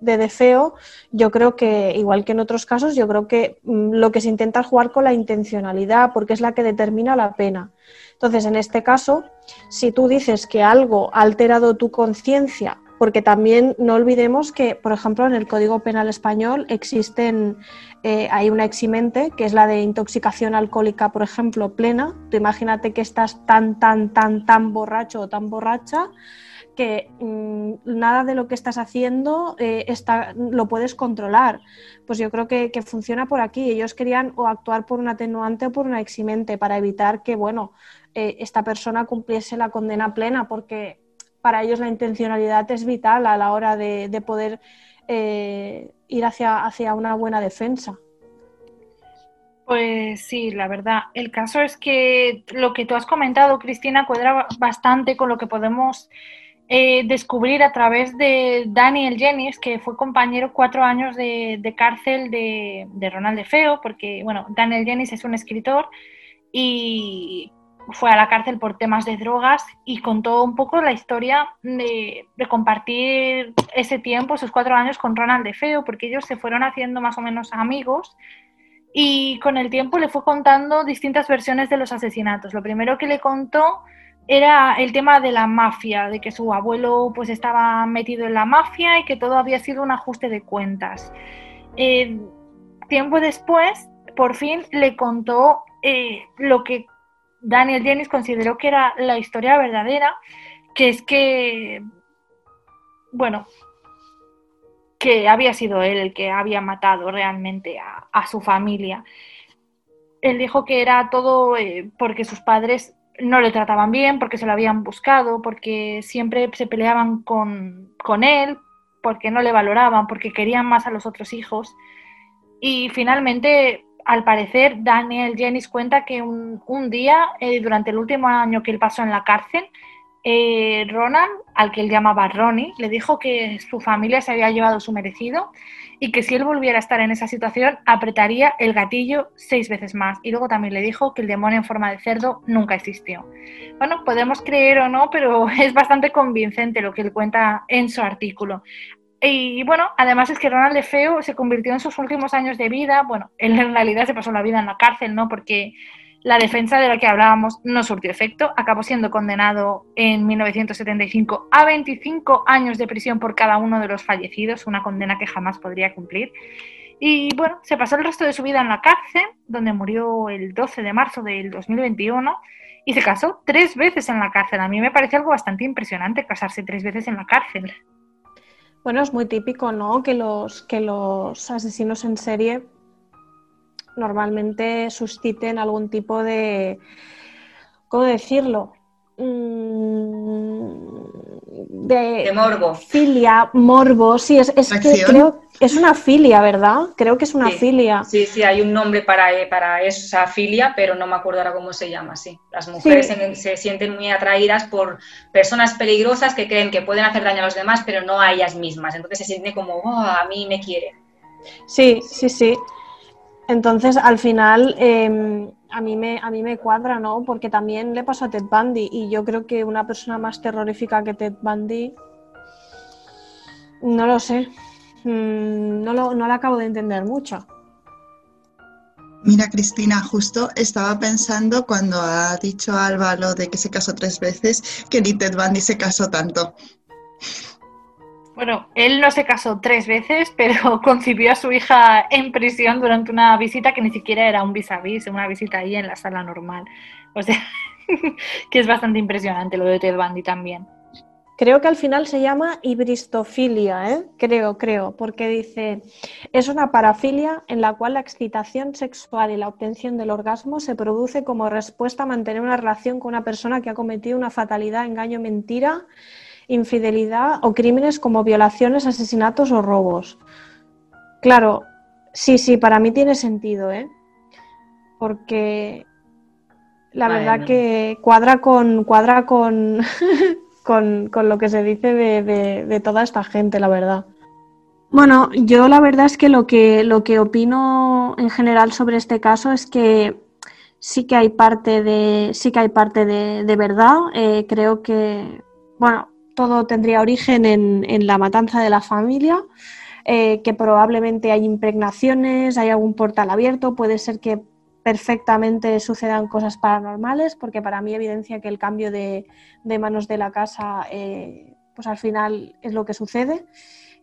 B: de defeo, yo creo que, igual que en otros casos, yo creo que mm, lo que se intenta es jugar con la intencionalidad, porque es la que determina la pena. Entonces, en este caso, si tú dices que algo ha alterado tu conciencia porque también no olvidemos que, por ejemplo, en el Código Penal español existen, eh, hay una eximente que es la de intoxicación alcohólica, por ejemplo, plena. Tú imagínate que estás tan, tan, tan, tan borracho o tan borracha que mm, nada de lo que estás haciendo eh, está, lo puedes controlar. Pues yo creo que, funciona por aquí. Ellos querían o actuar por un atenuante o por una eximente para evitar que, bueno, eh, esta persona cumpliese la condena plena, porque para ellos la intencionalidad es vital a la hora de, poder eh, ir hacia, hacia una buena defensa.
A: Pues sí, la verdad. El caso es que lo que tú has comentado, Cristina, cuadra bastante con lo que podemos eh, descubrir a través de Daniel Jennings, que fue compañero cuatro años de, cárcel de, Ronald de Feo, porque, bueno, Daniel Jennings es un escritor y fue a la cárcel por temas de drogas y contó un poco la historia de, compartir ese tiempo, esos cuatro años con Ronald de Feo, porque ellos se fueron haciendo más o menos amigos y con el tiempo le fue contando distintas versiones de los asesinatos. Lo primero que le contó era el tema de la mafia, de que su abuelo pues estaba metido en la mafia y que todo había sido un ajuste de cuentas. Eh, tiempo después, por fin le contó eh, lo que Daniel Jennings consideró que era la historia verdadera, que es que, bueno, que había sido él el que había matado realmente a, su familia. Él dijo que era todo eh, porque sus padres no le trataban bien, porque se lo habían buscado, porque siempre se peleaban con, él, porque no le valoraban, porque querían más a los otros hijos. Y finalmente, al parecer, Daniel Jennings cuenta que un, día, eh, durante el último año que él pasó en la cárcel, eh, Ronan, al que él llamaba Ronnie, le dijo que su familia se había llevado su merecido y que si él volviera a estar en esa situación apretaría el gatillo seis veces más. Y luego también le dijo que el demonio en forma de cerdo nunca existió. Bueno, podemos creer o no, pero <laughs> es bastante convincente lo que él cuenta en su artículo. Y bueno, además es que Ronald Feo se convirtió en sus últimos años de vida, bueno, él en realidad se pasó la vida en la cárcel, ¿no? Porque la defensa de la que hablábamos no surtió efecto, acabó siendo condenado en 1975 a 25 años de prisión por cada uno de los fallecidos, una condena que jamás podría cumplir. Y bueno, se pasó el resto de su vida en la cárcel, donde murió el 12 de marzo del 2021 y se casó tres veces en la cárcel. A mí me parece algo bastante impresionante casarse tres veces en la cárcel.
B: Bueno, es muy típico, ¿no? Que los, que los asesinos en serie normalmente susciten algún tipo de, ¿cómo decirlo?
C: Mm, de, morbo.
B: Filia, morbo, sí, es, es que creo es una filia, ¿verdad? Creo que es una filia.
C: Sí, sí, hay un nombre para, eh, para esa filia, pero no me acuerdo ahora cómo se llama, sí. Las mujeres se, sienten muy atraídas por personas peligrosas que creen que pueden hacer daño a los demás, pero no a ellas mismas. Entonces se siente como, oh, a mí me quiere.
B: Sí, sí, sí. Entonces, al final, em, a, mí me, a mí me cuadra, ¿no? Porque también le pasó a Ted Bundy y yo creo que una persona más terrorífica que Ted Bundy, no lo sé, mm, no, lo, no la acabo de entender mucho.
D: Mira, Cristina, justo estaba pensando cuando ha dicho Alba lo de que se casó tres veces, que ni Ted Bundy se casó tanto.
A: Bueno, él no se casó tres veces, <laughs> pero concibió a su hija en prisión durante una visita que ni siquiera era un vis a vis, una visita ahí en la sala normal. O sea, <laughs> que es bastante impresionante lo de Ted Bundy también.
B: Creo que al final se llama hibristofilia, ¿eh? creo, creo, porque dice, es una parafilia en la cual la excitación sexual y la obtención del orgasmo se produce como respuesta a mantener una relación con una persona que ha cometido una fatalidad, engaño, mentira infidelidad o crímenes como violaciones, asesinatos o robos. Claro, sí, sí, para mí tiene sentido, ¿eh? Porque la verdad que cuadra con, cuadra <laughs> con, con, lo que se dice de, toda esta gente, la verdad. Bueno, yo la verdad es que lo que, lo que opino en general sobre este caso es que sí que hay parte de, sí que hay parte de, verdad. Eh, creo que, bueno, todo tendría origen en, la matanza de la familia, eh, que probablemente hay impregnaciones, hay algún portal abierto, puede ser que perfectamente sucedan cosas paranormales, porque para mí evidencia que el cambio de, manos de la casa eh, pues al final es lo que sucede,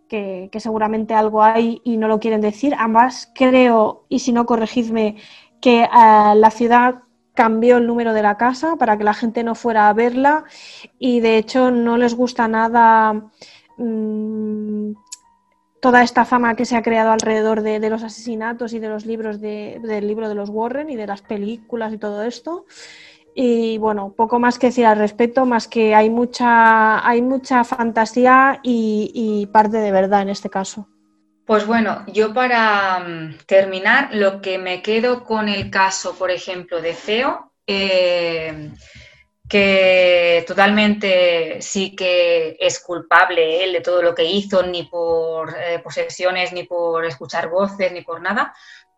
B: que, seguramente algo hay y no lo quieren decir. Además, creo, y si no, corregidme, que eh, la ciudad cambió el número de la casa para que la gente no fuera a verla y de hecho no les gusta nada mm, toda esta fama que se ha creado alrededor de, los asesinatos y de los libros del libro de los Warren y de las películas y todo esto. Y bueno, poco más que decir al respecto, más que hay mucha, hay mucha fantasía y, parte de verdad en este caso.
C: Pues bueno, yo para mm, terminar, lo que me quedo con el caso, por ejemplo, de Feo, eh, que totalmente sí que es culpable él de todo lo que hizo, ni por eh, posesiones, ni por escuchar voces, ni por nada,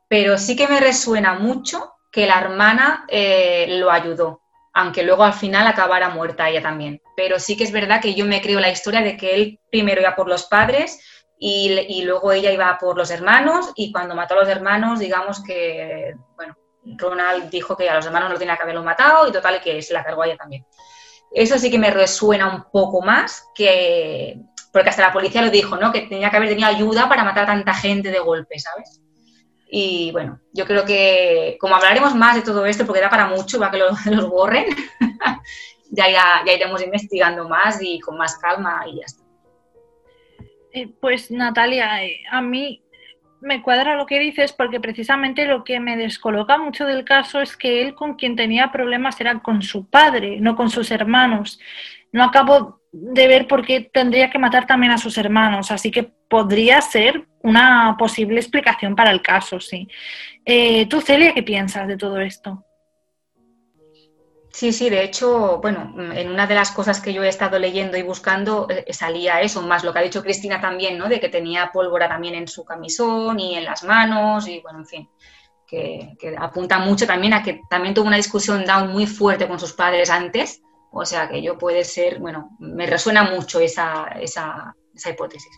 C: pero sí que me resuena mucho que la hermana eh, lo ayudó, aunque luego al final acabara muerta ella también. Pero sí que es verdad que yo me creo la historia de que él primero iba por los padres y, luego ella iba por los hermanos y cuando mató a los hermanos, digamos que, bueno, Ronald dijo que a los hermanos no tenía que haberlo matado y total que se la cargó a ella también. Eso sí que me resuena un poco más que, porque hasta la policía lo dijo, ¿no? Que tenía que haber tenido ayuda para matar a tanta gente de golpe, ¿sabes? Y bueno, yo creo que como hablaremos más de todo esto, porque da para mucho, va que <laughs> los, borren, <laughs> ya, ya, iremos investigando más y con más calma y ya está.
A: Eh, pues Natalia, eh, a mí me cuadra lo que dices porque precisamente lo que me descoloca mucho del caso es que él con quien tenía problemas era con su padre, no con sus hermanos. No acabo de ver por qué tendría que matar también a sus hermanos, así que podría ser una posible explicación para el caso, sí. Eh, ¿Tú, Celia, qué piensas de todo esto?
C: Sí, sí, de hecho, bueno, en una de las cosas que yo he estado leyendo y buscando eh, salía eso, más lo que ha dicho Cristina también, ¿no? De que tenía pólvora también en su camisón y en las manos y bueno, en fin, que, apunta mucho también a que también tuvo una discusión down muy fuerte con sus padres antes, o sea que yo puede ser, bueno, me resuena mucho esa, esa, esa hipótesis.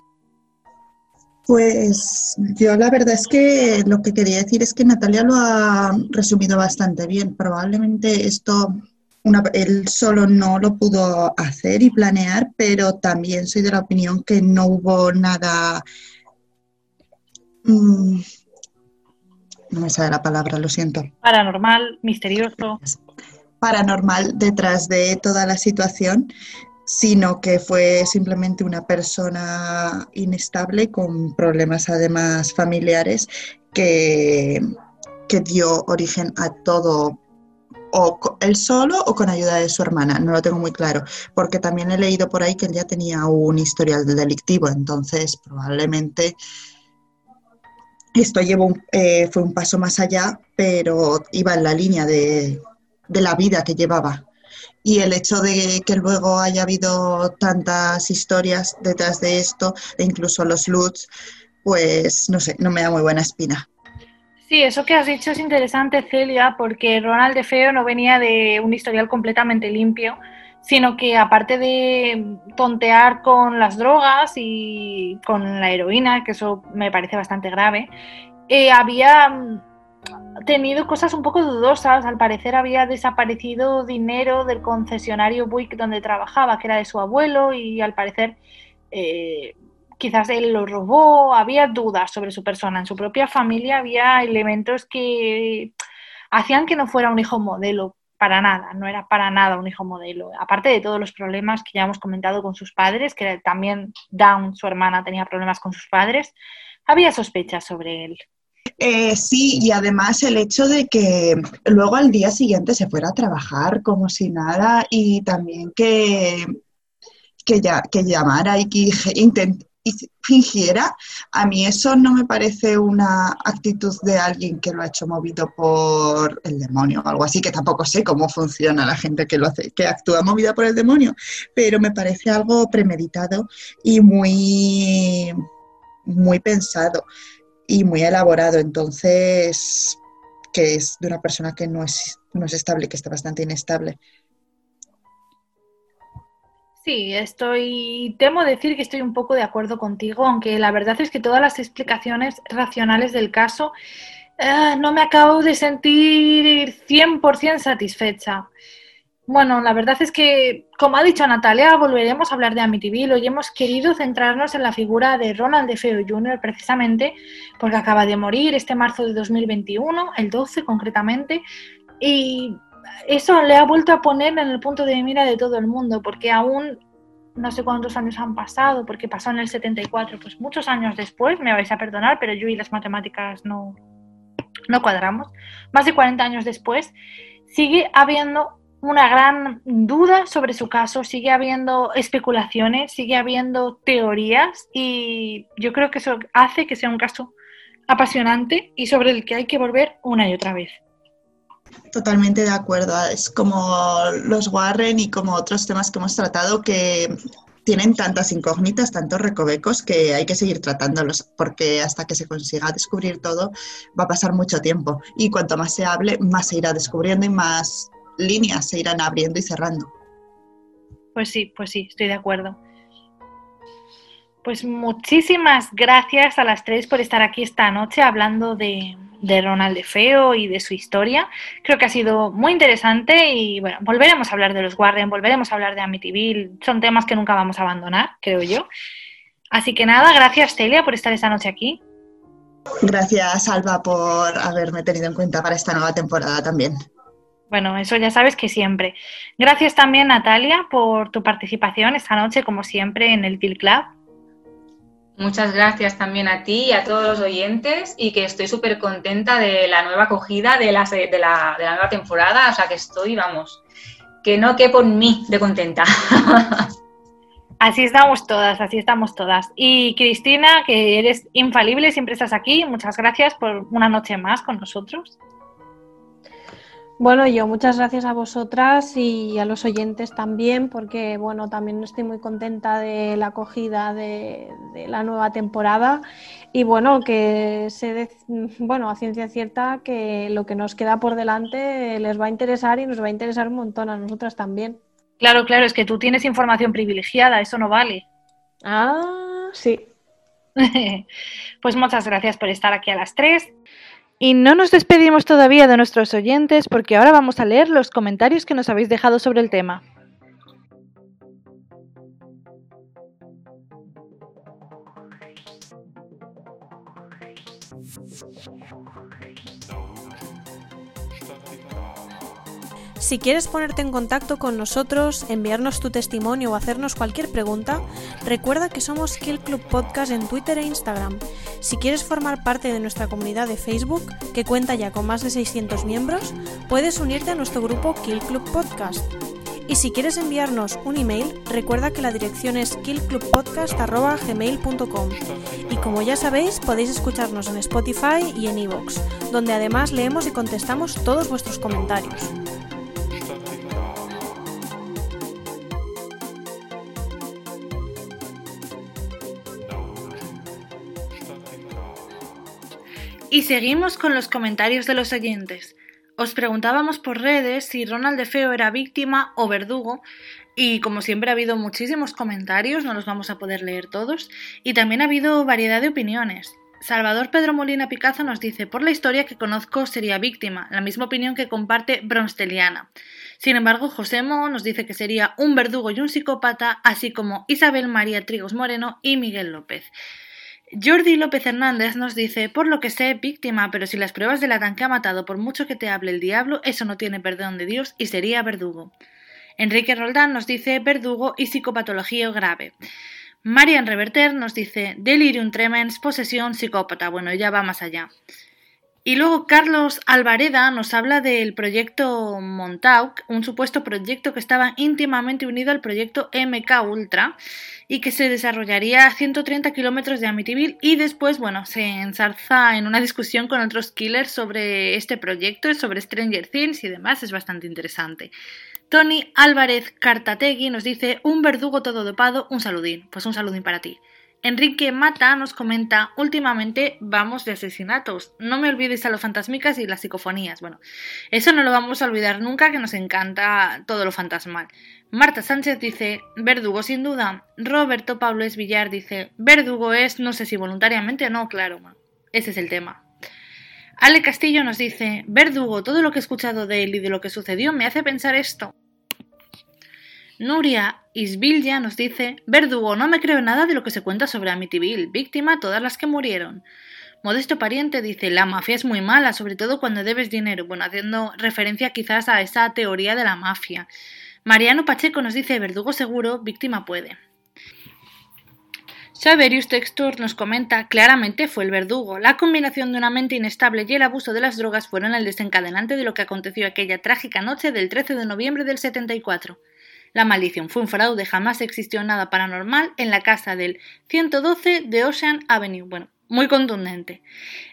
D: Pues yo la verdad es que lo que quería decir es que Natalia lo ha resumido bastante bien. Probablemente esto él solo no lo pudo hacer y planear, pero también soy de la opinión que no hubo nada... Mm, no me sale la palabra, lo siento.
A: Paranormal, misterioso.
D: Paranormal detrás de toda la situación, sino que fue simplemente una persona inestable con problemas además familiares que, que dio origen a todo o él solo o con ayuda de su hermana, no lo tengo muy claro, porque también he leído por ahí que él ya tenía un historial delictivo, entonces probablemente esto llevó eh, fue un paso más allá, pero iba en la línea de, de la vida que llevaba y el hecho de que luego haya habido tantas historias detrás de esto, e incluso los loots, pues no sé, no me da muy buena espina.
A: Sí, eso que has dicho es interesante, Celia, porque Ronald de Feo no venía de un historial completamente limpio, sino que aparte de tontear con las drogas y con la heroína, que eso me parece bastante grave, eh, había tenido cosas un poco dudosas. Al parecer había desaparecido dinero del concesionario Buick donde trabajaba, que era de su abuelo, y al parecer eh, quizás él lo robó. Había dudas sobre su persona. En su propia familia había elementos que hacían que no fuera un hijo modelo. Para nada, no era para nada un hijo modelo. Aparte de todos los problemas que ya hemos comentado con sus padres, que también Down, su hermana, tenía problemas con sus padres, había sospechas sobre él.
D: Eh, sí, y además el hecho de que luego al día siguiente se fuera a trabajar como si nada y también que, que, ya, que llamara y que fingiera, a mí eso no me parece una actitud de alguien que lo ha hecho movido por el demonio o algo así, que tampoco sé cómo funciona la gente que lo hace, que actúa movida por el demonio, pero me parece algo premeditado y muy, muy pensado y muy elaborado. Entonces, que es de una persona que no es, no es estable, que está bastante inestable.
A: Sí, estoy, temo decir que estoy un poco de acuerdo contigo, aunque la verdad es que todas las explicaciones racionales del caso eh, no me acabo de sentir 100% satisfecha. Bueno, la verdad es que, como ha dicho Natalia, volveremos a hablar de Amityville. Hoy hemos querido centrarnos en la figura de Ronald DeFeo Jr., precisamente porque acaba de morir este marzo de 2021, el 12 concretamente, y eso le ha vuelto a poner en el punto de mira de todo el mundo, porque aún no sé cuántos años han pasado, porque pasó en el 74, pues muchos años después, me vais a perdonar, pero yo y las matemáticas no, no cuadramos, más de 40 años después, sigue habiendo una gran duda sobre su caso, sigue habiendo especulaciones, sigue habiendo teorías y yo creo que eso hace que sea un caso apasionante y sobre el que hay que volver una y otra vez.
D: Totalmente de acuerdo. Es como los Warren y como otros temas que hemos tratado que tienen tantas incógnitas, tantos recovecos que hay que seguir tratándolos porque hasta que se consiga descubrir todo va a pasar mucho tiempo y cuanto más se hable, más se irá descubriendo y más líneas se irán abriendo y cerrando.
A: Pues sí, pues sí, estoy de acuerdo. Pues muchísimas gracias a las tres por estar aquí esta noche hablando de, de Ronald de Feo y de su historia. Creo que ha sido muy interesante y bueno, volveremos a hablar de los Warren, volveremos a hablar de Amityville. Son temas que nunca vamos a abandonar, creo yo. Así que nada, gracias Celia por estar esta noche aquí.
D: Gracias Alba por haberme tenido en cuenta para esta nueva temporada también.
A: Bueno, eso ya sabes que siempre. Gracias también, Natalia, por tu participación esta noche, como siempre, en el Bill Club.
C: Muchas gracias también a ti y a todos los oyentes y que estoy súper contenta de la nueva acogida de la, de, la, de la nueva temporada, o sea que estoy, vamos, que no quepo en mí de contenta. <laughs>
A: Así estamos todas, así estamos todas. Y Cristina, que eres infalible, siempre estás aquí, muchas gracias por una noche más con nosotros.
B: Bueno, yo muchas gracias a vosotras y a los oyentes también, porque bueno, también estoy muy contenta de la acogida de, la nueva temporada y bueno, que se bueno, a ciencia cierta que lo que nos queda por delante les va a interesar y nos va a interesar un montón a nosotras también.
A: Claro, claro, es que tú tienes información privilegiada, eso no vale.
B: Ah, sí. <laughs>
A: pues muchas gracias por estar aquí a las tres. Y no nos despedimos todavía de nuestros oyentes porque ahora vamos a leer los comentarios que nos habéis dejado sobre el tema.
B: Si quieres ponerte en contacto con nosotros, enviarnos tu testimonio o hacernos cualquier pregunta, recuerda que somos Kill Club Podcast en Twitter e Instagram. Si quieres formar parte de nuestra comunidad de Facebook, que cuenta ya con más de 600 miembros, puedes unirte a nuestro grupo Kill Club Podcast. Y si quieres enviarnos un email, recuerda que la dirección es killclubpodcast.gmail.com Y como ya sabéis, podéis escucharnos en Spotify y en iVoox, donde además leemos y contestamos todos vuestros comentarios.
A: Y seguimos con los comentarios de los oyentes. Os preguntábamos por redes si Ronald de Feo era víctima o verdugo, y como siempre ha habido muchísimos comentarios, no los vamos a poder leer todos, y también ha habido variedad de opiniones. Salvador Pedro Molina Picazo nos dice, por la historia que conozco sería víctima, la misma opinión que comparte Bronsteliana. Sin embargo, Josemo nos dice que sería un verdugo y un psicópata, así como Isabel María Trigos Moreno y Miguel López. Jordi López Hernández nos dice, por lo que sé, víctima, pero si las pruebas delatan que ha matado por mucho que te hable el diablo, eso no tiene perdón de Dios y sería verdugo. Enrique Roldán nos dice verdugo y psicopatología grave. Marian Reverter nos dice delirium tremens, posesión, psicópata. Bueno, ella va más allá. Y luego Carlos Alvareda nos habla del proyecto Montauk, un supuesto proyecto que estaba íntimamente unido al proyecto MK Ultra y que se desarrollaría a 130 kilómetros de Amityville y después, bueno, se ensarza en una discusión con otros killers sobre este proyecto, sobre Stranger Things y demás, es bastante interesante. Tony Álvarez Cartategui nos dice un verdugo todo dopado, un saludín. Pues un saludín para ti. Enrique Mata nos comenta, últimamente vamos de asesinatos. No me olvides a los fantasmicas y las psicofonías. Bueno, eso no lo vamos a olvidar nunca, que nos encanta todo lo fantasmal. Marta Sánchez dice, verdugo sin duda. Roberto Pablo Villar dice, verdugo es, no sé si voluntariamente o no, claro, ese es el tema. Ale Castillo nos dice, verdugo, todo lo que he escuchado de él y de lo que sucedió me hace pensar esto. Nuria Isbilya nos dice, Verdugo, no me creo nada de lo que se cuenta sobre Amityville, víctima todas las que murieron. Modesto Pariente dice, la mafia es muy mala, sobre todo cuando debes dinero. Bueno, haciendo referencia quizás a esa teoría de la mafia. Mariano Pacheco nos dice, verdugo seguro, víctima puede. Saverius Textor nos comenta, claramente fue el verdugo. La combinación de una mente inestable y el abuso de las drogas fueron el desencadenante de lo que aconteció aquella trágica noche del 13 de noviembre del 74. La maldición fue un fraude, jamás existió nada paranormal en la casa del 112 de Ocean Avenue. Bueno, muy contundente.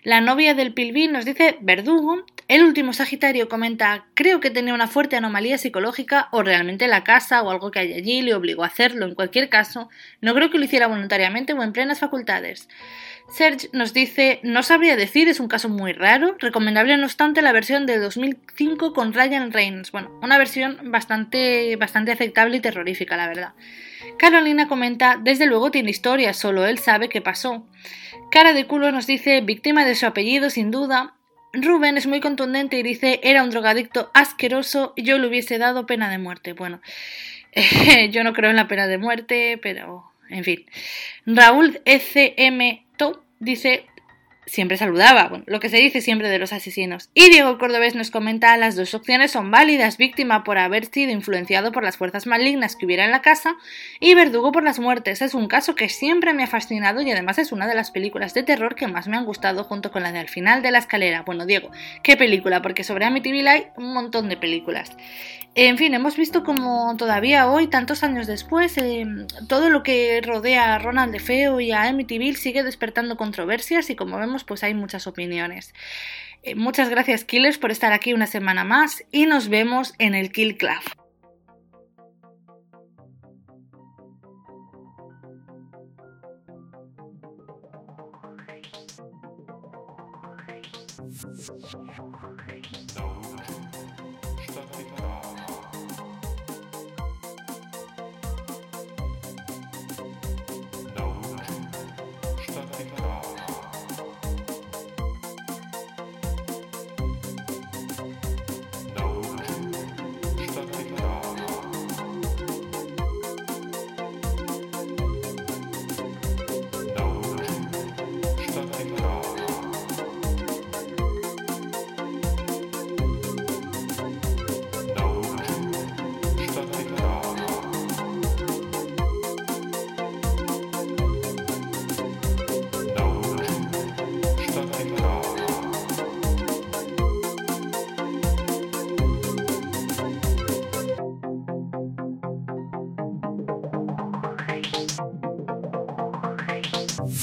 A: La novia del Pilbín nos dice verdugo. El último Sagitario comenta creo que tenía una fuerte anomalía psicológica o realmente la casa o algo que hay allí le obligó a hacerlo. En cualquier caso, no creo que lo hiciera voluntariamente o en plenas facultades. Serge nos dice no sabría decir, es un caso muy raro. Recomendable no obstante la versión de 2005 con Ryan Reynolds. Bueno, una versión bastante, bastante aceptable y terrorífica, la verdad. Carolina comenta desde luego tiene historia, solo él sabe qué pasó. Cara de culo nos dice víctima de su apellido, sin duda. Rubén es muy contundente y dice era un drogadicto asqueroso y yo le hubiese dado pena de muerte. Bueno, <laughs> yo no creo en la pena de muerte, pero en fin. Raúl ECM Top dice siempre saludaba, bueno, lo que se dice siempre de los asesinos. Y Diego Cordobés nos comenta las dos opciones son válidas, víctima por haber sido influenciado por las fuerzas malignas que hubiera en la casa y verdugo por las muertes. Es un caso que siempre me ha fascinado y además es una de las películas de terror que más me han gustado junto con la de Al final de la escalera. Bueno, Diego, ¿qué película? Porque sobre Amityville hay un montón de películas. En fin, hemos visto como todavía hoy, tantos años después, eh, todo lo que rodea a Ronald de Feo y a Amityville sigue despertando controversias y como vemos pues hay muchas opiniones. Eh, muchas gracias Killers por estar aquí una semana más y nos vemos en el Kill Club.